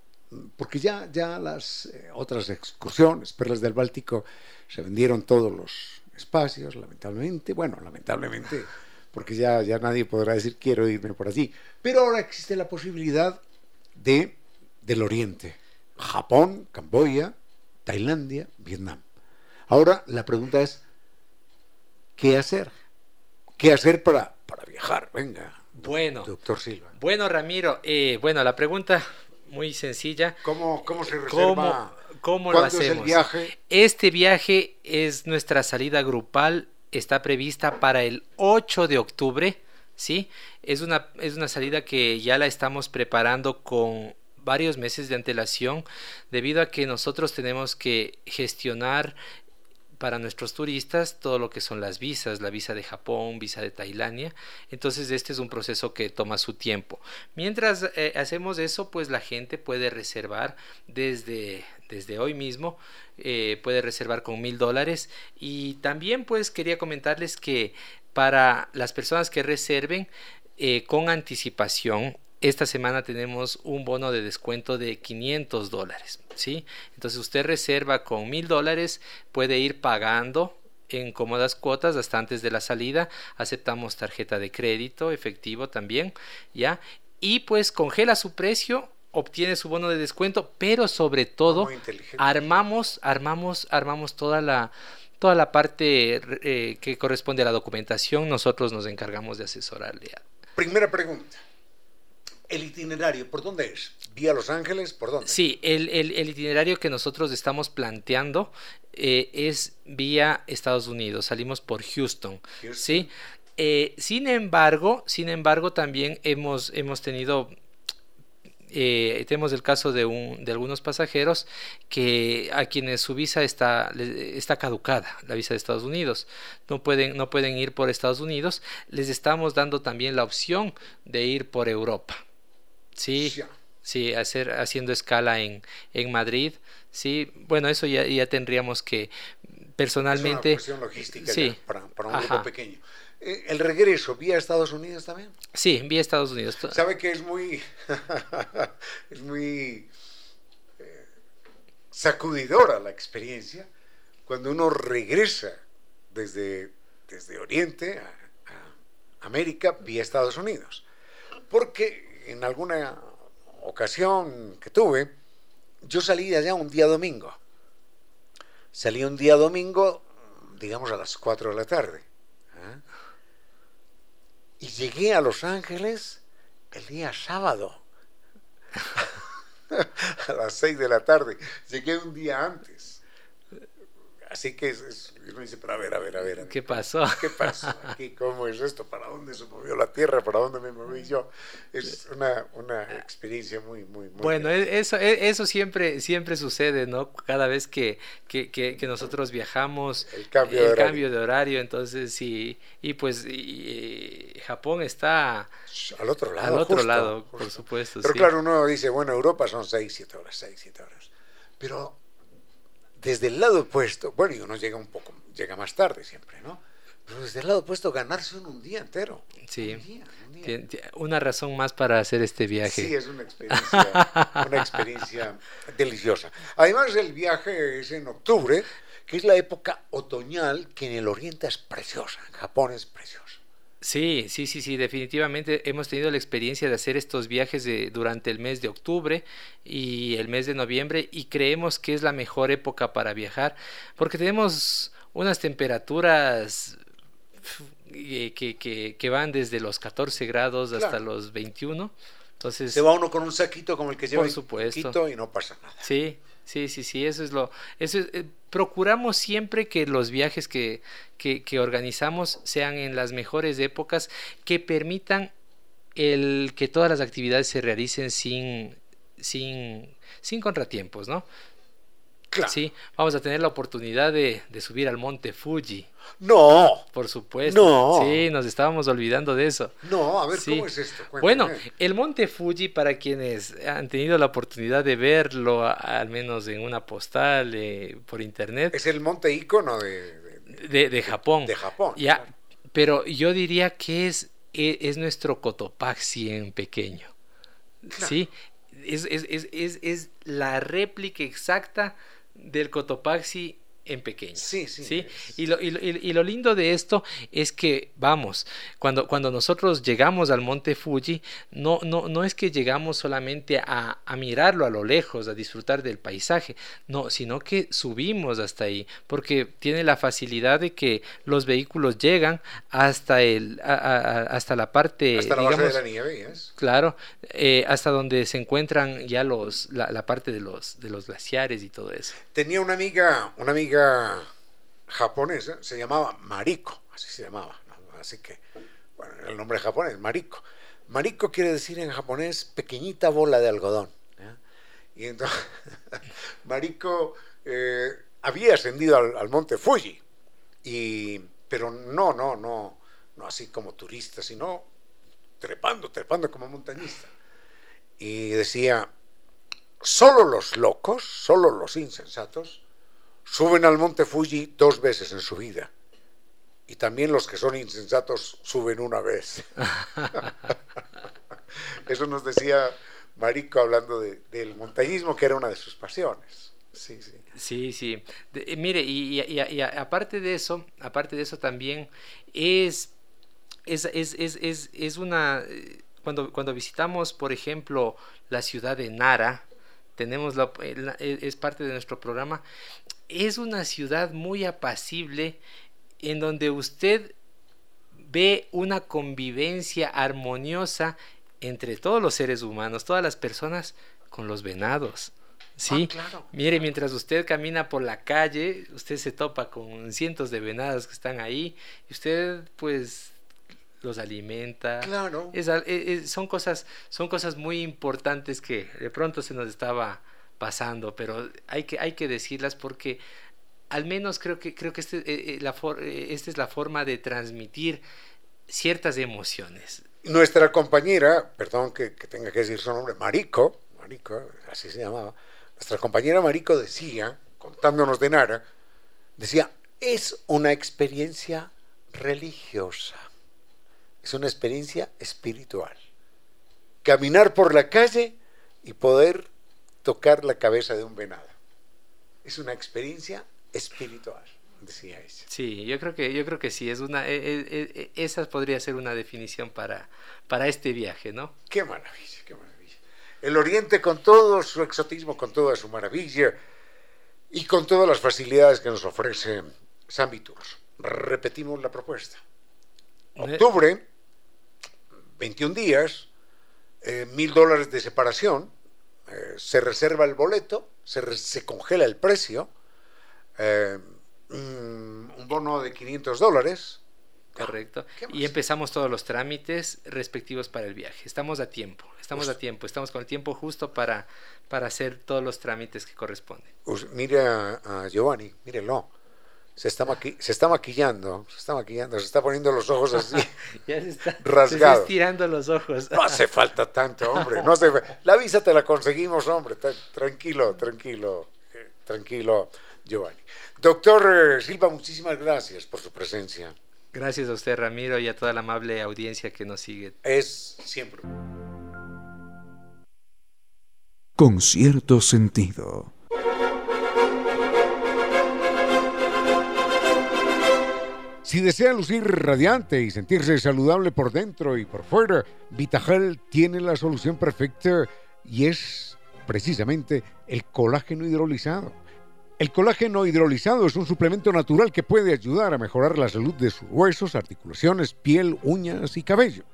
porque ya, ya las eh, otras excursiones, Perlas del Báltico, se vendieron todos los espacios, lamentablemente. Bueno, lamentablemente porque ya, ya nadie podrá decir quiero irme por allí. Pero ahora existe la posibilidad de, del Oriente. Japón, Camboya, Tailandia, Vietnam. Ahora la pregunta es, ¿qué hacer? ¿Qué hacer para, para viajar? Venga. Bueno, doctor Silva. Bueno, Ramiro, eh, bueno, la pregunta muy sencilla. ¿Cómo, cómo se reserva? ¿Cómo, cómo lo hacemos? Es el viaje? Este viaje es nuestra salida grupal está prevista para el 8 de octubre, ¿sí? Es una, es una salida que ya la estamos preparando con varios meses de antelación debido a que nosotros tenemos que gestionar para nuestros turistas todo lo que son las visas, la visa de Japón, visa de Tailandia. Entonces este es un proceso que toma su tiempo. Mientras eh, hacemos eso, pues la gente puede reservar desde, desde hoy mismo, eh, puede reservar con mil dólares. Y también pues quería comentarles que para las personas que reserven eh, con anticipación, esta semana tenemos un bono de descuento de 500 dólares, ¿sí? Entonces usted reserva con mil dólares, puede ir pagando en cómodas cuotas hasta antes de la salida. Aceptamos tarjeta de crédito, efectivo también, ¿ya? Y pues congela su precio obtiene su bono de descuento, pero sobre todo armamos, armamos, armamos toda la toda la parte eh, que corresponde a la documentación, nosotros nos encargamos de asesorarle. Primera pregunta. ¿El itinerario por dónde es? ¿Vía Los Ángeles? ¿Por dónde? Sí, el, el, el itinerario que nosotros estamos planteando eh, es vía Estados Unidos. Salimos por Houston. Houston. ¿sí? Eh, sin embargo, sin embargo, también hemos, hemos tenido eh, tenemos el caso de, un, de algunos pasajeros que a quienes su visa está, está caducada, la visa de Estados Unidos, no pueden, no pueden ir por Estados Unidos, les estamos dando también la opción de ir por Europa. Sí, sí, hacer, haciendo escala en, en Madrid. Sí, bueno, eso ya, ya tendríamos que personalmente. Es una logística sí, para, para, un Ajá. grupo pequeño. Eh, ¿El regreso vía Estados Unidos también? Sí, vía Estados Unidos. ¿Sabe que es muy. es muy. Eh, sacudidora la experiencia cuando uno regresa desde, desde Oriente a, a América vía Estados Unidos? Porque en alguna ocasión que tuve, yo salí allá un día domingo. Salí un día domingo, digamos a las 4 de la tarde. ¿eh? Y llegué a Los Ángeles el día sábado. a las 6 de la tarde. Llegué un día antes. Así que es, uno dice, pero a ver, a ver, a ver. ¿Qué pasó? ¿Qué pasó aquí? ¿Cómo es esto? ¿Para dónde se movió la Tierra? ¿Para dónde me moví yo? Es una, una experiencia muy, muy, muy... Bueno, e, eso, e, eso siempre, siempre sucede, ¿no? Cada vez que, que, que, nosotros viajamos, el cambio, de, horario. cambio de horario, entonces sí, y pues Japón está... Al otro lado. Al otro lado, por supuesto. Pero claro, uno dice, bueno, Europa son 6, 7 horas, 6, 7 horas. Pero desde el lado opuesto, bueno, y uno llega un poco, llega más tarde siempre, ¿no? Pero desde el lado opuesto, ganarse un día entero. Sí. Una razón más para hacer este viaje. Sí, es una experiencia, una experiencia deliciosa. Además, el viaje es en octubre, que es la época otoñal, que en el oriente es preciosa, en Japón es preciosa. Sí, sí, sí, sí, definitivamente hemos tenido la experiencia de hacer estos viajes de, durante el mes de octubre y el mes de noviembre y creemos que es la mejor época para viajar porque tenemos unas temperaturas que, que, que van desde los 14 grados hasta los 21. Entonces, se va uno con un saquito como el que lleva por supuesto. y no pasa nada. Sí, sí, sí, sí, eso es lo... Eso es, eh, procuramos siempre que los viajes que, que, organizamos sean en las mejores épocas que permitan el que todas las actividades se realicen sin, sin, sin contratiempos, ¿no? Sí, vamos a tener la oportunidad de, subir al monte Fuji. No. Por supuesto. No. Sí, nos estábamos olvidando de eso. No, a ver, ¿cómo es esto? Bueno, el monte Fuji, para quienes han tenido la oportunidad de verlo, al menos en una postal eh, por internet. Es el monte ícono de, de, Japón. De Japón. Ya, pero yo diría que es, e, es, nuestro Cotopaxi en pequeño. Sí, es, es, es, es la réplica exacta del Cotopaxi en pequeño. Sí, sí. Y, lo, y, y, lo, lindo de esto es que, vamos, cuando, cuando nosotros llegamos al monte Fuji, no, no, no es que llegamos solamente a, a, mirarlo a lo lejos, a disfrutar del paisaje, no, sino que subimos hasta ahí, porque tiene la facilidad de que los vehículos llegan hasta, el, hasta la parte... Hasta la base de la nieve, Claro, eh, hasta donde se encuentran ya los, la, la parte de los, de los glaciares y todo eso. Tenía una amiga, una amiga japonesa, se llamaba Mariko, así se llamaba, así que, bueno, el nombre japonés, Mariko. Mariko quiere decir en japonés pequeñita bola de algodón. Y entonces, Mariko eh, había ascendido al, monte Fuji, y, pero no, no, no, no así como turista, sino trepando, trepando como montañista. Y decía, solo los locos, solo los insensatos, suben al monte Fuji dos veces en su vida. Y también los que son insensatos suben una vez. Eso nos decía Marico hablando del montañismo, que era una de sus pasiones. Sí, sí. Sí, sí. Eh, mire, y, aparte de eso, aparte de eso también es, es, es, es, es una... Eh, cuando, cuando visitamos, por ejemplo, la ciudad de Nara, tenemos la, es parte de nuestro programa, es una ciudad muy apacible en donde usted ve una convivencia armoniosa entre todos los seres humanos, todas las personas con los venados. Sí, ah, mire, mientras usted camina por la calle, usted se topa con cientos de venados que están ahí y usted pues los alimenta. Claro. son cosas, son cosas muy importantes que de pronto se nos estaba pasando, pero hay que, hay que decirlas porque al menos creo que, creo que este, eh, eh, eh, esta es la forma de transmitir ciertas emociones. Nuestra compañera, perdón que, tenga que decir su nombre, Marico, Marico, así se llamaba, nuestra compañera Marico decía, contándonos de Nara, decía, es una experiencia religiosa, es una experiencia espiritual. Caminar por la calle y poder tocar la cabeza de un venado. Es una experiencia espiritual, decía ella. Sí, yo creo que, yo creo que sí, es una, e, e, e, esa podría ser una definición para, para este viaje, ¿no? Qué maravilla, qué maravilla. El Oriente con todo su exotismo, con toda su maravilla y con todas las facilidades que nos ofrece San Repetimos la propuesta. Octubre, 21 días, eh, mil dólares de separación, eh, se reserva el boleto, se, se congela el precio, mm, un bono de 500 dólares, Correcto. Y empezamos todos los trámites respectivos para el viaje. Estamos a tiempo, estamos a tiempo, estamos con el tiempo justo para, para hacer todos los trámites que corresponden. mire a, Giovanni, mírelo. Se está, se está maquillando, se está maquillando, se está poniendo los ojos así. ya se está, rasgados. Se estirando los ojos. no hace falta tanto, hombre. No hace, la visa te la conseguimos, hombre. Tranquilo, tranquilo, eh, tranquilo, Giovanni. Doctor eh, Silva, muchísimas gracias por su presencia. Gracias a usted, Ramiro, y a toda la amable audiencia que nos sigue. Es siempre. Con cierto sentido. Si desea lucir radiante y sentirse saludable por dentro y por fuera, Vitagel tiene la solución perfecta y es precisamente el colágeno hidrolizado. El colágeno hidrolizado es un suplemento natural que puede ayudar a mejorar la salud de sus huesos, articulaciones, piel, uñas y cabello.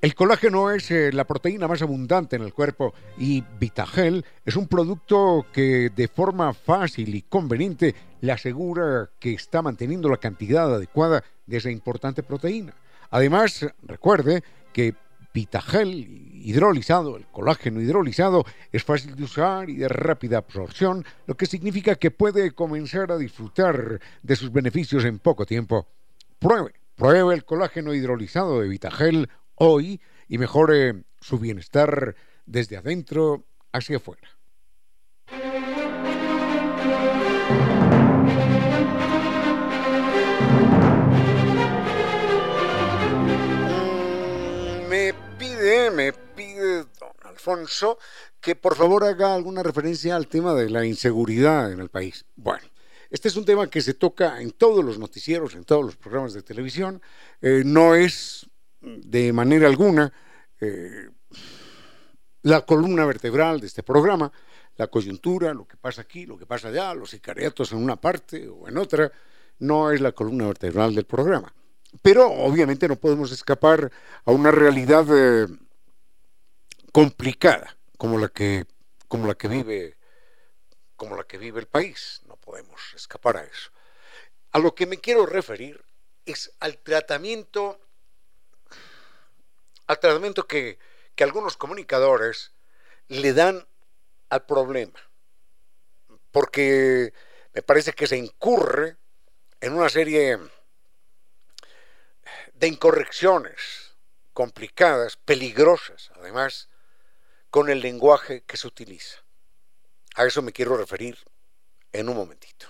El colágeno es eh, la proteína más abundante en el cuerpo y Vitagel es un producto que de forma fácil y conveniente le asegura que está manteniendo la cantidad adecuada de esa importante proteína. Además, recuerde que Vitagel hidrolizado, el colágeno hidrolizado, es fácil de usar y de rápida absorción, lo que significa que puede comenzar a disfrutar de sus beneficios en poco tiempo. Pruebe, pruebe el colágeno hidrolizado de Vitagel hoy y mejore su bienestar desde adentro hacia afuera. me pide don Alfonso que por favor haga alguna referencia al tema de la inseguridad en el país. Bueno, este es un tema que se toca en todos los noticieros, en todos los programas de televisión. Eh, no es de manera alguna eh, la columna vertebral de este programa, la coyuntura, lo que pasa aquí, lo que pasa allá, los sicariatos en una parte o en otra, no es la columna vertebral del programa. Pero obviamente no podemos escapar a una realidad eh, complicada como la que como la que vive como la que vive el país. No podemos escapar a eso. A lo que me quiero referir es al tratamiento al tratamiento que, que algunos comunicadores le dan al problema. Porque me parece que se incurre en una serie de incorrecciones complicadas, peligrosas, además, con el lenguaje que se utiliza. A eso me quiero referir en un momentito.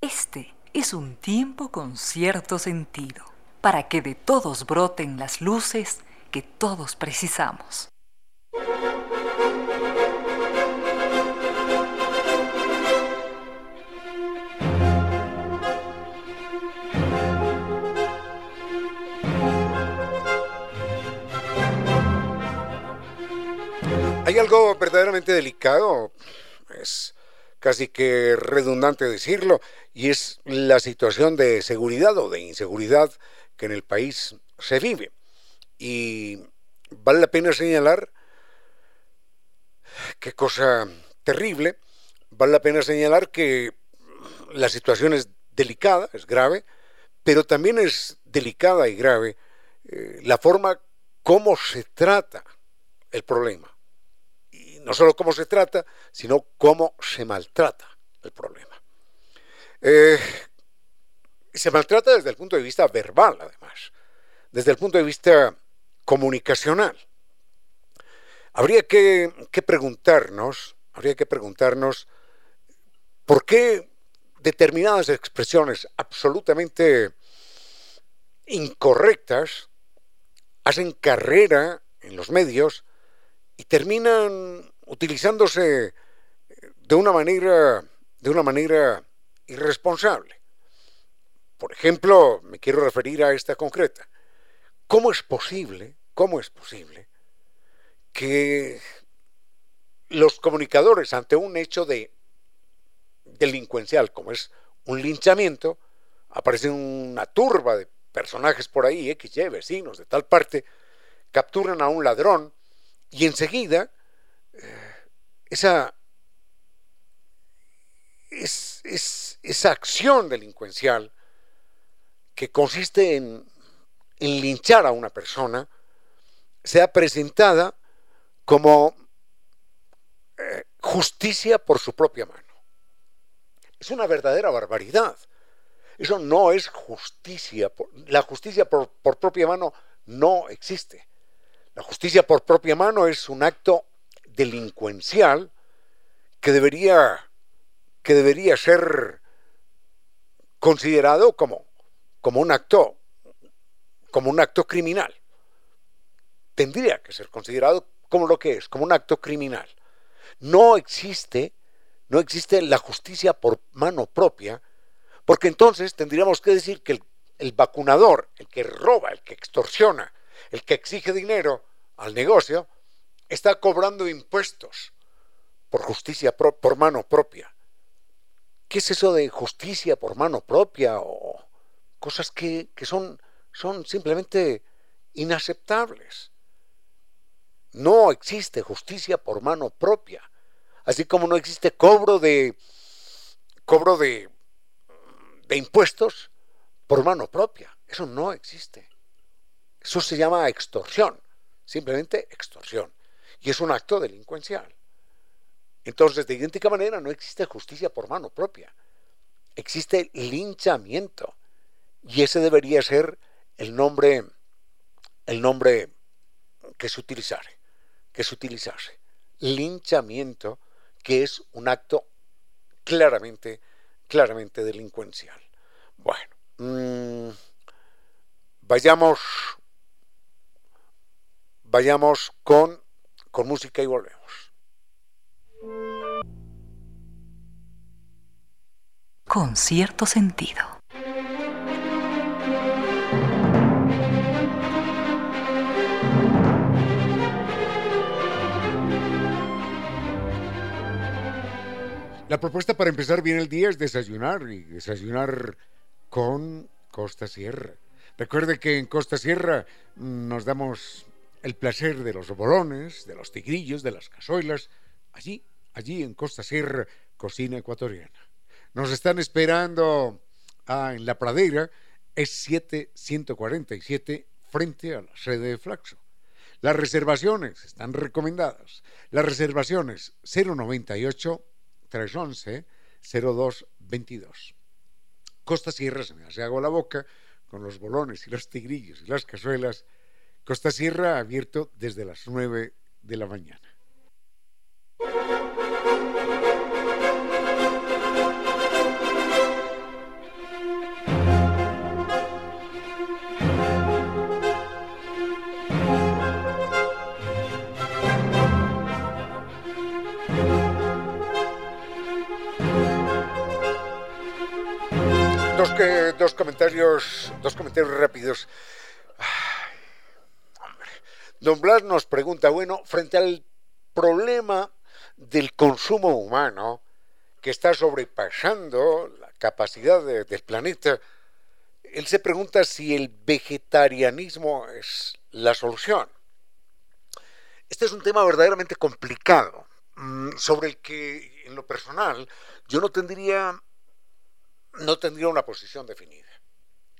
Este es un tiempo con cierto sentido, para que de todos broten las luces que todos precisamos. Hay algo verdaderamente delicado, es casi que redundante decirlo, y es la situación de seguridad o de inseguridad que en el país se vive. Y vale la pena señalar, qué cosa terrible, vale la pena señalar que la situación es delicada, es grave, pero también es delicada y grave eh, la forma como se trata el problema no solo cómo se trata, sino cómo se maltrata el problema. Eh, se maltrata desde el punto de vista verbal, además, desde el punto de vista comunicacional. Habría que, preguntarnos, habría que preguntarnos por qué determinadas expresiones absolutamente incorrectas hacen carrera en los medios y terminan utilizándose de una manera, de una manera irresponsable. Por ejemplo, me quiero referir a esta concreta. ¿Cómo es posible, cómo es posible que los comunicadores ante un hecho de delincuencial como es un linchamiento, aparece una turba de personajes por ahí, X, Y, vecinos de tal parte, capturan a un ladrón y enseguida eh, esa, es, esa acción delincuencial que consiste en, en linchar a una persona sea presentada como eh, justicia por su propia mano. Es una verdadera barbaridad. Eso no es justicia. La justicia por, propia mano no existe. La justicia por propia mano es un acto delincuencial que debería, que debería ser considerado como, como un acto como un acto criminal. Tendría que ser considerado como lo que es, como un acto criminal. No existe, no existe la justicia por mano propia, porque entonces tendríamos que decir que el, vacunador, el que roba, el que extorsiona, el que exige dinero al negocio, está cobrando impuestos por justicia por mano propia. ¿Qué es eso de justicia por mano propia? O cosas que, que son, son simplemente inaceptables. No existe justicia por mano propia, así como no existe cobro de cobro de, de impuestos por mano propia. Eso no existe. Eso se llama extorsión, simplemente extorsión. Y es un acto delincuencial. Entonces, de idéntica manera, no existe justicia por mano propia. Existe linchamiento. Y ese debería ser el nombre, el nombre que se utilizare que es utilizarse. Linchamiento, que es un acto claramente, claramente delincuencial. Bueno, mm, vayamos, vayamos con, con música y volvemos. Con cierto sentido. La propuesta para empezar bien el día es desayunar y desayunar con Costa Sierra. Recuerde que en Costa Sierra mm, nos damos el placer de los bolones, de los tigrillos, de las cazuelas. Allí, allí en Costa Sierra, cocina ecuatoriana. Nos están esperando ah, en la pradera, es 7147 frente a la sede de Flaxo. Las reservaciones están recomendadas. Las reservaciones 098 311 0222. Costa Sierra, se me hace agua la boca, con los bolones y los tigrillos y las cazuelas. Costa Sierra abierto desde las 9 de la mañana. Dos, comentarios, dos comentarios rápidos. Don Blas nos pregunta, bueno, frente al problema del consumo humano que está sobrepasando la capacidad del planeta, él se pregunta si el vegetarianismo es la solución. Este es un tema verdaderamente complicado, mm, sobre el que en lo personal yo no tendría no tendría una posición definida.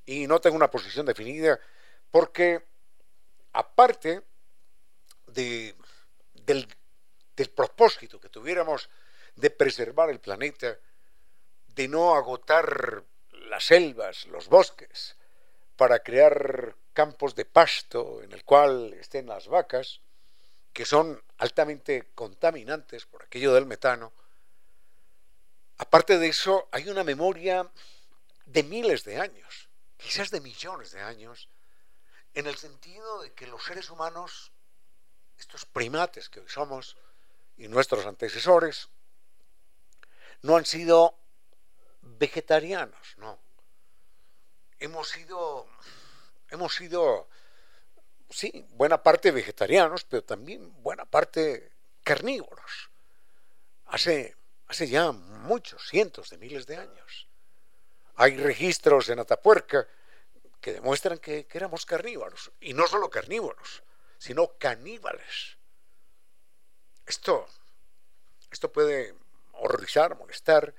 Y no tengo una posición definida porque, aparte de, del, del propósito que tuviéramos de preservar el planeta, de no agotar las selvas, los bosques, para crear campos de pasto en el cual estén las vacas, que son altamente contaminantes por aquello del metano, Aparte de eso, hay una memoria de miles de años, quizás de millones de años, en el sentido de que los seres humanos, estos primates que hoy somos, y nuestros antecesores, no han sido vegetarianos, no. Hemos sido, hemos sido, sí, buena parte vegetarianos, pero también buena parte carnívoros. Hace hace ya muchos, cientos de miles de años. Hay registros en Atapuerca que demuestran que, que éramos carnívoros. Y no solo carnívoros, sino caníbales. Esto, esto puede horrorizar, molestar,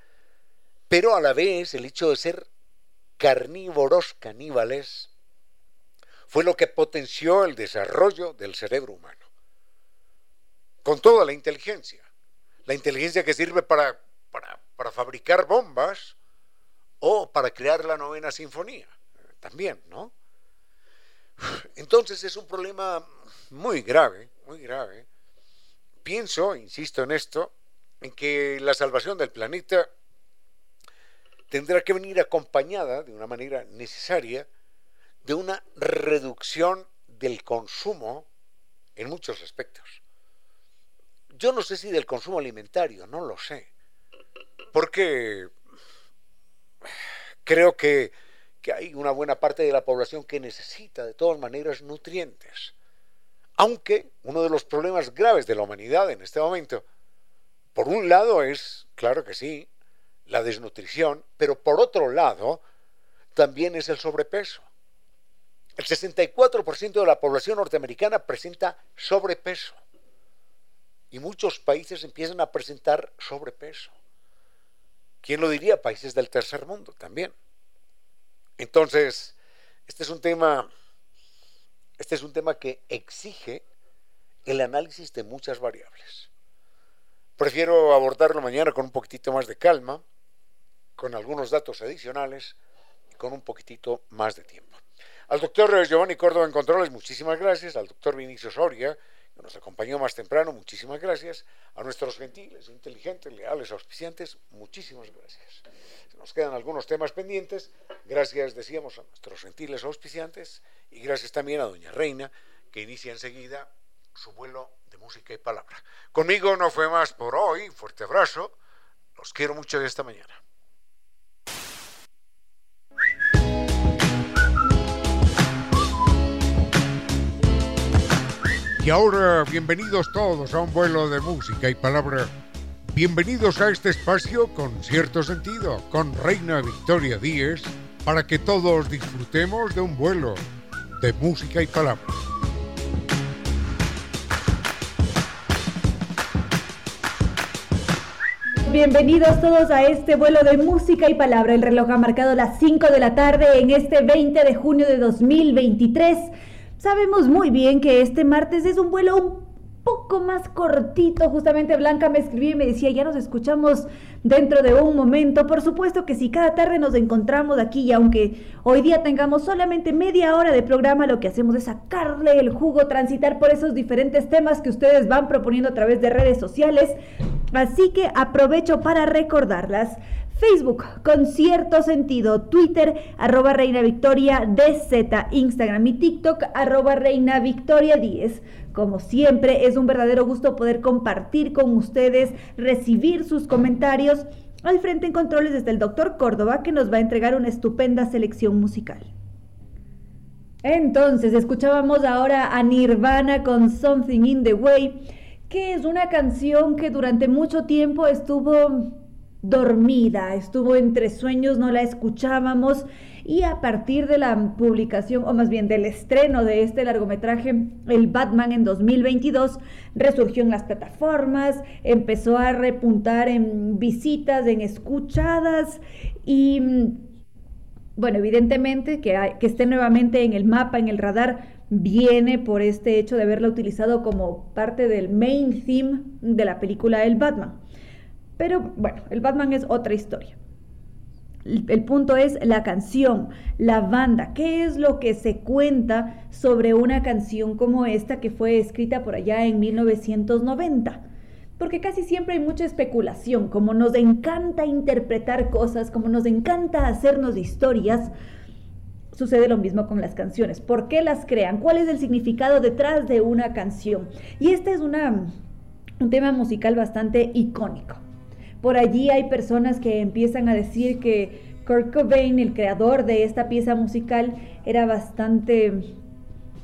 pero a la vez el hecho de ser carnívoros caníbales fue lo que potenció el desarrollo del cerebro humano. Con toda la inteligencia. La inteligencia que sirve para, para, fabricar bombas o para crear la novena sinfonía. También, ¿no? Entonces es un problema muy grave, muy grave. Pienso, insisto en esto, en que la salvación del planeta tendrá que venir acompañada de una manera necesaria de una reducción del consumo en muchos aspectos. Yo no sé si del consumo alimentario, no lo sé, porque creo que, que hay una buena parte de la población que necesita de todas maneras nutrientes. Aunque uno de los problemas graves de la humanidad en este momento, por un lado es, claro que sí, la desnutrición, pero por otro lado también es el sobrepeso. El 64% de la población norteamericana presenta sobrepeso y muchos países empiezan a presentar sobrepeso. ¿Quién lo diría? Países del tercer mundo también. Entonces, este es un tema este es un tema que exige el análisis de muchas variables. Prefiero abordarlo mañana con un poquitito más de calma con algunos datos adicionales y con un poquitito más de tiempo. Al doctor Giovanni Córdoba en Controles, muchísimas gracias. Al doctor Vinicio Soria, nos acompañó más temprano, muchísimas gracias. A nuestros gentiles, inteligentes, leales, auspiciantes, muchísimas gracias. Nos quedan algunos temas pendientes. Gracias, decíamos, a nuestros gentiles auspiciantes y gracias también a Doña Reina, que inicia enseguida su vuelo de música y palabra. Conmigo no fue más por hoy. Fuerte abrazo. Los quiero mucho de esta mañana. Y ahora, bienvenidos todos a un vuelo de música y palabra. Bienvenidos a este espacio con cierto sentido, con Reina Victoria Díez, para que todos disfrutemos de un vuelo de música y palabra. Bienvenidos todos a este vuelo de música y palabra. El reloj ha marcado las 5 de la tarde en este 20 de junio de 2023. Sabemos muy bien que este martes es un vuelo un poco más cortito. Justamente Blanca me escribió y me decía, ya nos escuchamos dentro de un momento. Por supuesto que si cada tarde nos encontramos aquí y aunque hoy día tengamos solamente media hora de programa, lo que hacemos es sacarle el jugo, transitar por esos diferentes temas que ustedes van proponiendo a través de redes sociales. Así que aprovecho para recordarlas. Facebook con cierto sentido, Twitter arroba Reina Victoria DZ, Instagram y TikTok arroba Reina Victoria 10. Como siempre, es un verdadero gusto poder compartir con ustedes, recibir sus comentarios. Al frente en controles desde el doctor Córdoba que nos va a entregar una estupenda selección musical. Entonces, escuchábamos ahora a Nirvana con Something in the Way, que es una canción que durante mucho tiempo estuvo dormida, estuvo entre sueños, no la escuchábamos y a partir de la publicación, o más bien del estreno de este largometraje, El Batman en 2022, resurgió en las plataformas, empezó a repuntar en visitas, en escuchadas y, bueno, evidentemente que, que esté nuevamente en el mapa, en el radar, viene por este hecho de haberla utilizado como parte del main theme de la película El Batman. Pero bueno, el Batman es otra historia. El, punto es la canción, la banda. ¿Qué es lo que se cuenta sobre una canción como esta que fue escrita por allá en 1990? Porque casi siempre hay mucha especulación, como nos encanta interpretar cosas, como nos encanta hacernos historias, sucede lo mismo con las canciones. ¿Por qué las crean? ¿Cuál es el significado detrás de una canción? Y este es una, un tema musical bastante icónico. Por allí hay personas que empiezan a decir que Kurt Cobain, el creador de esta pieza musical, era bastante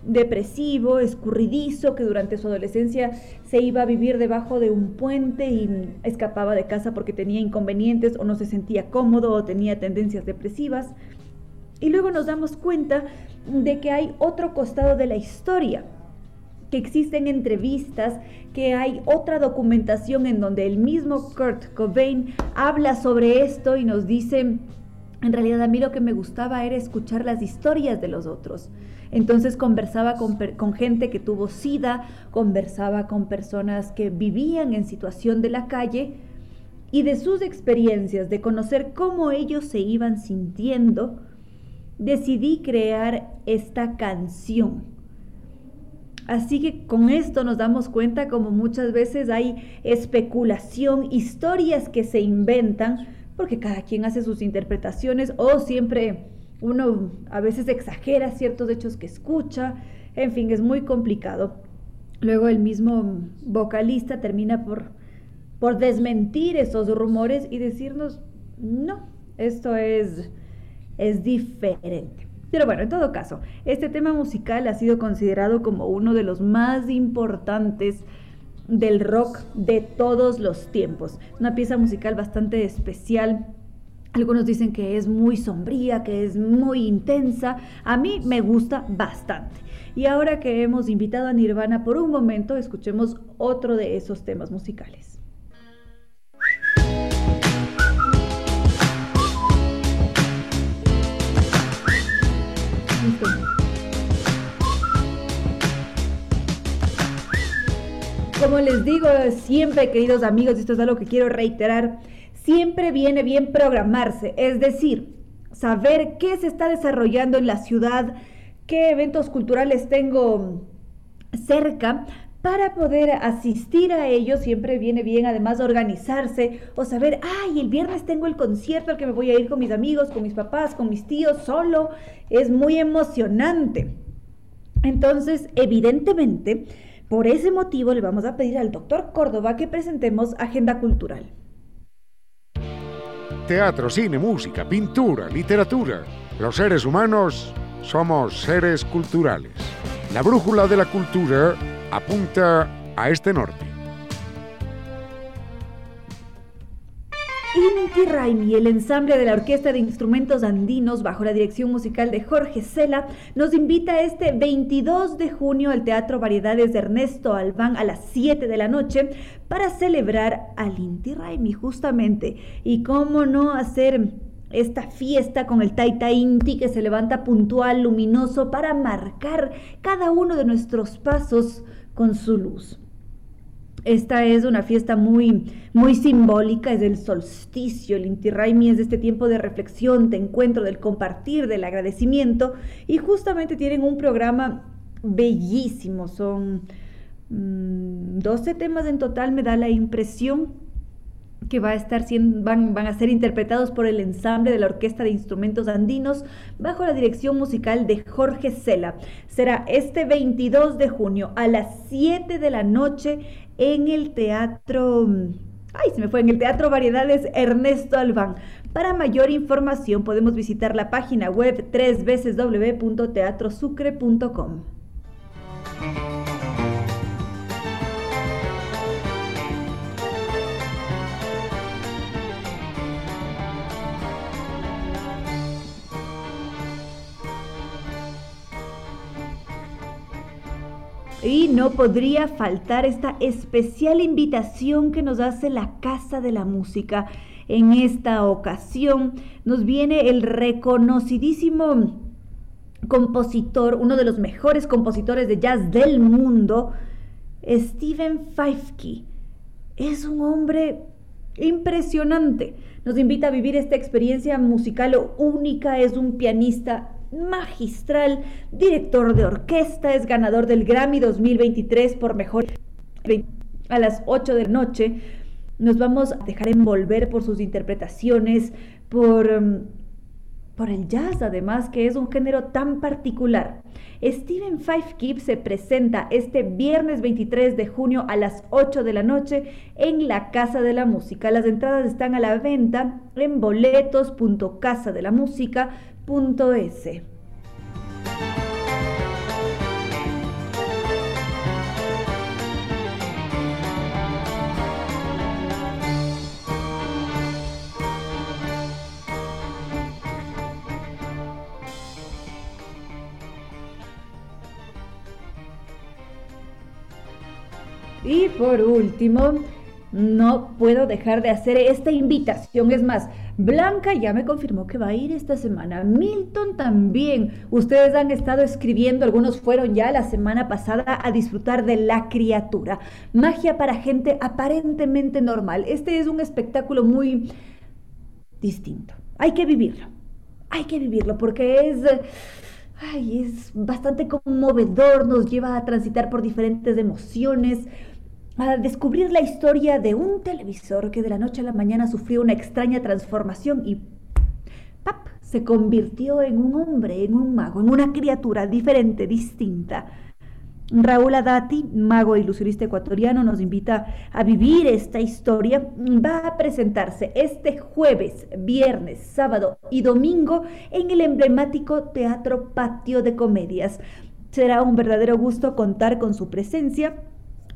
depresivo, escurridizo, que durante su adolescencia se iba a vivir debajo de un puente y escapaba de casa porque tenía inconvenientes o no se sentía cómodo o tenía tendencias depresivas. Y luego nos damos cuenta de que hay otro costado de la historia, que existen entrevistas, que hay otra documentación en donde el mismo Kurt Cobain habla sobre esto y nos dice, en realidad a mí lo que me gustaba era escuchar las historias de los otros. Entonces conversaba con, con, gente que tuvo sida, conversaba con personas que vivían en situación de la calle y de sus experiencias, de conocer cómo ellos se iban sintiendo, decidí crear esta canción. Así que con esto nos damos cuenta como muchas veces hay especulación, historias que se inventan, porque cada quien hace sus interpretaciones o siempre uno a veces exagera ciertos hechos que escucha, en fin, es muy complicado. Luego el mismo vocalista termina por, por desmentir esos rumores y decirnos, no, esto es es diferente. Pero bueno, en todo caso, este tema musical ha sido considerado como uno de los más importantes del rock de todos los tiempos. Una pieza musical bastante especial. Algunos dicen que es muy sombría, que es muy intensa. A mí me gusta bastante. Y ahora que hemos invitado a Nirvana por un momento, escuchemos otro de esos temas musicales. Como les digo siempre, queridos amigos, esto es algo que quiero reiterar, siempre viene bien programarse, es decir, saber qué se está desarrollando en la ciudad, qué eventos culturales tengo cerca para poder asistir a ellos siempre viene bien además organizarse o saber, ay, el viernes tengo el concierto al que me voy a ir con mis amigos, con mis papás, con mis tíos, solo. Es muy emocionante. Entonces, evidentemente, por ese motivo le vamos a pedir al doctor Córdoba que presentemos Agenda Cultural. Teatro, cine, música, pintura, literatura. Los seres humanos somos seres culturales. La brújula de la cultura apunta a este norte. Inti Raimi, el ensamble de la Orquesta de Instrumentos Andinos, bajo la dirección musical de Jorge Cela, nos invita este 22 de junio al Teatro Variedades de Ernesto Albán a las 7 de la noche para celebrar al Inti Raimi, justamente. Y cómo no hacer esta fiesta con el Taita Inti que se levanta puntual, luminoso, para marcar cada uno de nuestros pasos con su luz. Esta es una fiesta muy, muy simbólica, es el solsticio, el Inti Raimi es este tiempo de reflexión, de encuentro, del compartir, del agradecimiento y justamente tienen un programa bellísimo, son 12 mm, temas en total, me da la impresión, que va a estar van, van, a ser interpretados por el ensamble de la Orquesta de Instrumentos Andinos bajo la dirección musical de Jorge Cela. Será este 22 de junio a las 7 de la noche en el Teatro... Ay, se me fue, en el Teatro Variedades Ernesto Albán. Para mayor información podemos visitar la página web www.teatrosucre.com. Y no podría faltar esta especial invitación que nos hace la Casa de la Música. En esta ocasión nos viene el reconocidísimo compositor, uno de los mejores compositores de jazz del mundo, Steven Feifke. Es un hombre impresionante. Nos invita a vivir esta experiencia musical única. Es un pianista magistral, director de orquesta, es ganador del Grammy 2023 por mejor a las 8 de la noche. Nos vamos a dejar envolver por sus interpretaciones, por, um, por el jazz además, que es un género tan particular. Steven Five Keep se presenta este viernes 23 de junio a las 8 de la noche en la Casa de la Música. Las entradas están a la venta en boletos.casadelamusica.com www.radiocomunidad.es. Y por último, no puedo dejar de hacer esta invitación. Es más, Blanca ya me confirmó que va a ir esta semana. Milton también. Ustedes han estado escribiendo, algunos fueron ya la semana pasada a disfrutar de La Criatura. Magia para gente aparentemente normal. Este es un espectáculo muy distinto. Hay que vivirlo. Hay que vivirlo porque es... Ay, es bastante conmovedor, nos lleva a transitar por diferentes emociones, a descubrir la historia de un televisor que de la noche a la mañana sufrió una extraña transformación y ¡pap! se convirtió en un hombre, en un mago, en una criatura diferente, distinta. Raúl Adati, mago e ilusionista ecuatoriano, nos invita a vivir esta historia. Va a presentarse este jueves, viernes, sábado y domingo en el emblemático Teatro Patio de Comedias. Será un verdadero gusto contar con su presencia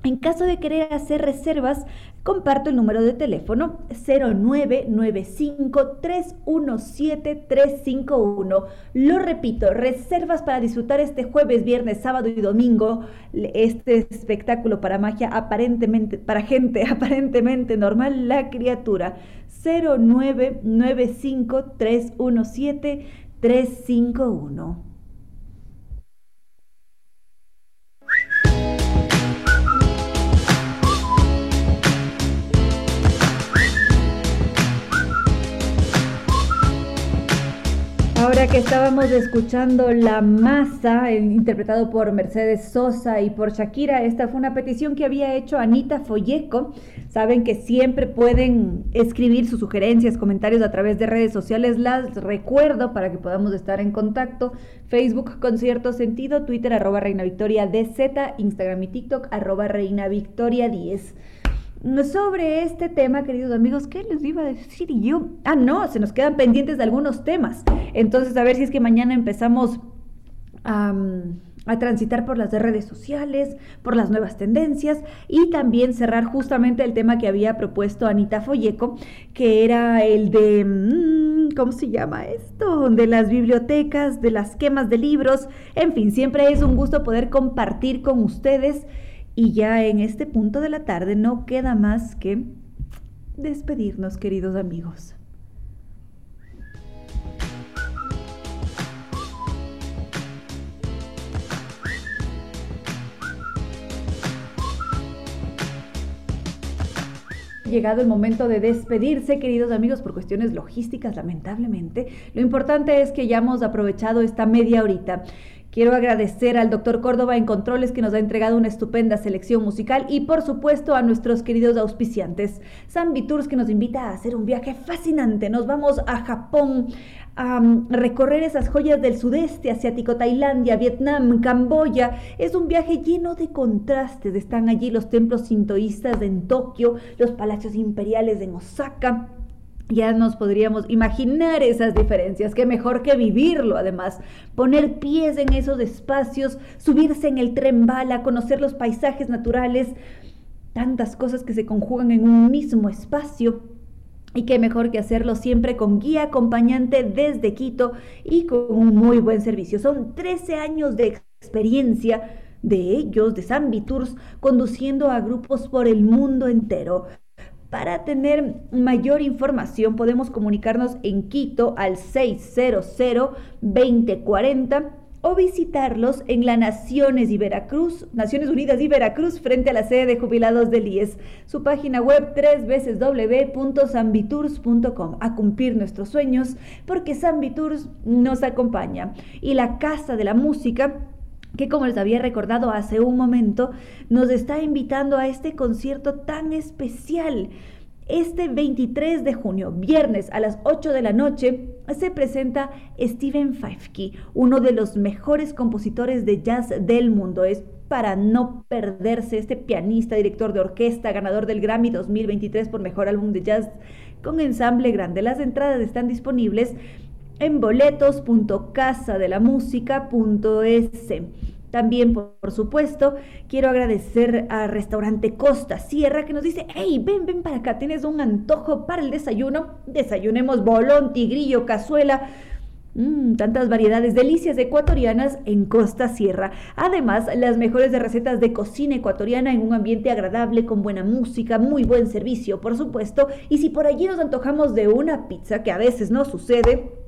en caso de querer hacer reservas, comparto el número de teléfono 0995-317-351. Lo repito, reservas para disfrutar este jueves, viernes, sábado y domingo este espectáculo para magia aparentemente, para gente aparentemente normal, la criatura. 0995-317-351. Ahora que estábamos escuchando La Masa, interpretado por Mercedes Sosa y por Shakira, esta fue una petición que había hecho Anita Folleco. Saben que siempre pueden escribir sus sugerencias, comentarios a través de redes sociales. Las recuerdo para que podamos estar en contacto. Facebook con cierto sentido, Twitter arroba Reina Victoria DZ, Instagram y TikTok arroba Reina Victoria 10 sobre este tema, queridos amigos, ¿qué les iba a decir yo? Ah, no, se nos quedan pendientes de algunos temas. Entonces, a ver si es que mañana empezamos a, transitar por las redes sociales, por las nuevas tendencias y también cerrar justamente el tema que había propuesto Anita Folleco, que era el de, mm, ¿cómo se llama esto? De las bibliotecas, de las quemas de libros. En fin, siempre es un gusto poder compartir con ustedes y ya en este punto de la tarde no queda más que despedirnos, queridos amigos. llegado el momento de despedirse, queridos amigos, por cuestiones logísticas, lamentablemente. Lo importante es que ya hemos aprovechado esta media horita. Quiero agradecer al doctor Córdoba en Controles que nos ha entregado una estupenda selección musical y por supuesto a nuestros queridos auspiciantes. San Tours que nos invita a hacer un viaje fascinante. Nos vamos a Japón a mm, recorrer esas joyas del sudeste asiático, Tailandia, Vietnam, Camboya. Es un viaje lleno de contrastes. Están allí los templos sintoístas en Tokio, los palacios imperiales en Osaka ya nos podríamos imaginar esas diferencias, qué mejor que vivirlo además, poner pies en esos espacios, subirse en el tren bala, conocer los paisajes naturales, tantas cosas que se conjugan en un mismo espacio. Y qué mejor que hacerlo siempre con guía acompañante desde Quito y con un muy buen servicio. Son 13 años de experiencia de ellos, de Tours, conduciendo a grupos por el mundo entero. Para tener mayor información podemos comunicarnos en Quito al 600-2040 o visitarlos en la Naciones y Veracruz, Naciones Unidas y Veracruz frente a la sede de jubilados del IES. Su página web www.sambitours.com a cumplir nuestros sueños porque Sambitours nos acompaña y la Casa de la Música que como les había recordado hace un momento, nos está invitando a este concierto tan especial. Este 23 de junio, viernes a las 8 de la noche, se presenta Steven Feifke, uno de los mejores compositores de jazz del mundo. Es para no perderse este pianista, director de orquesta, ganador del Grammy 2023 por Mejor Álbum de Jazz con ensamble grande. Las entradas están disponibles en boletos.casadelamusica.es. También, por, supuesto, quiero agradecer a Restaurante Costa Sierra que nos dice, hey, ven, ven para acá, tienes un antojo para el desayuno. Desayunemos bolón, tigrillo, cazuela. Mm, tantas variedades delicias ecuatorianas en Costa Sierra. Además, las mejores de recetas de cocina ecuatoriana en un ambiente agradable, con buena música, muy buen servicio, por supuesto. Y si por allí nos antojamos de una pizza, que a veces no sucede,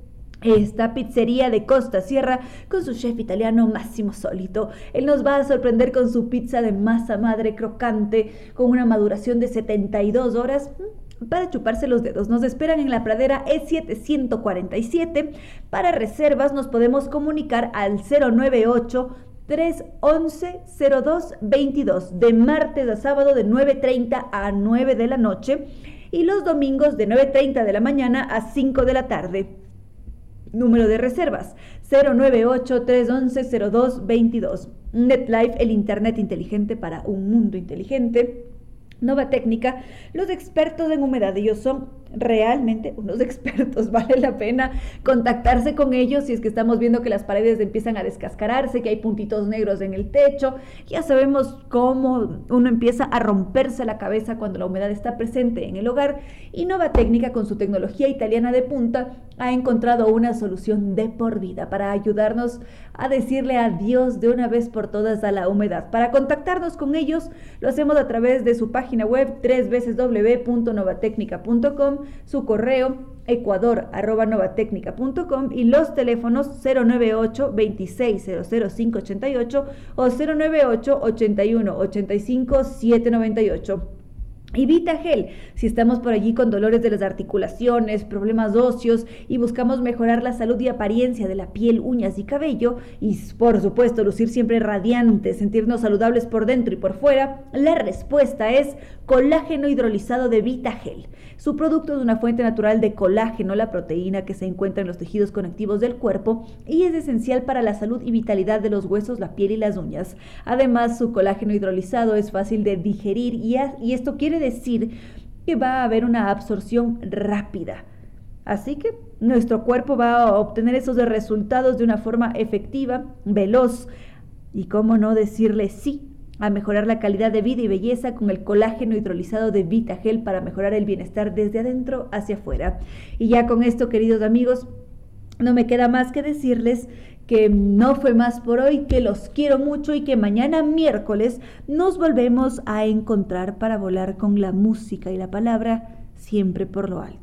esta pizzería de Costa Sierra con su chef italiano Máximo Solito. Él nos va a sorprender con su pizza de masa madre crocante con una maduración de 72 horas mm, para chuparse los dedos. Nos esperan en la pradera E747. Para reservas nos podemos comunicar al 098 311 0222 de martes a sábado de 9.30 a 9 de la noche y los domingos de 9.30 de la mañana a 5 de la tarde. Número de reservas 098-311-0222. NetLife, el Internet inteligente para un mundo inteligente. Nova Técnica, los expertos en humedad, ellos son realmente unos expertos, vale la pena contactarse con ellos si es que estamos viendo que las paredes empiezan a descascararse, que hay puntitos negros en el techo, ya sabemos cómo uno empieza a romperse la cabeza cuando la humedad está presente en el hogar y Nova Técnica con su tecnología italiana de punta ha encontrado una solución de por vida para ayudarnos a decirle adiós de una vez por todas a la humedad. Para contactarnos con ellos lo hacemos a través de su página web www.novatecnica.com su correo ecuador.novatecnica.com y los teléfonos 098 2600588 o 098 81 85 798. Y Vitagel, si estamos por allí con dolores de las articulaciones, problemas óseos y buscamos mejorar la salud y apariencia de la piel, uñas y cabello, y por supuesto lucir siempre radiantes, sentirnos saludables por dentro y por fuera, la respuesta es colágeno hidrolizado de Vitagel. Su producto es una fuente natural de colágeno, la proteína que se encuentra en los tejidos conectivos del cuerpo y es esencial para la salud y vitalidad de los huesos, la piel y las uñas. Además, su colágeno hidrolizado es fácil de digerir y, y esto quiere decir que va a haber una absorción rápida. Así que nuestro cuerpo va a obtener esos resultados de una forma efectiva, veloz y cómo no decirle sí a mejorar la calidad de vida y belleza con el colágeno hidrolizado de VitaGel para mejorar el bienestar desde adentro hacia afuera. Y ya con esto, queridos amigos, no me queda más que decirles que no fue más por hoy, que los quiero mucho y que mañana miércoles nos volvemos a encontrar para volar con la música y la palabra siempre por lo alto.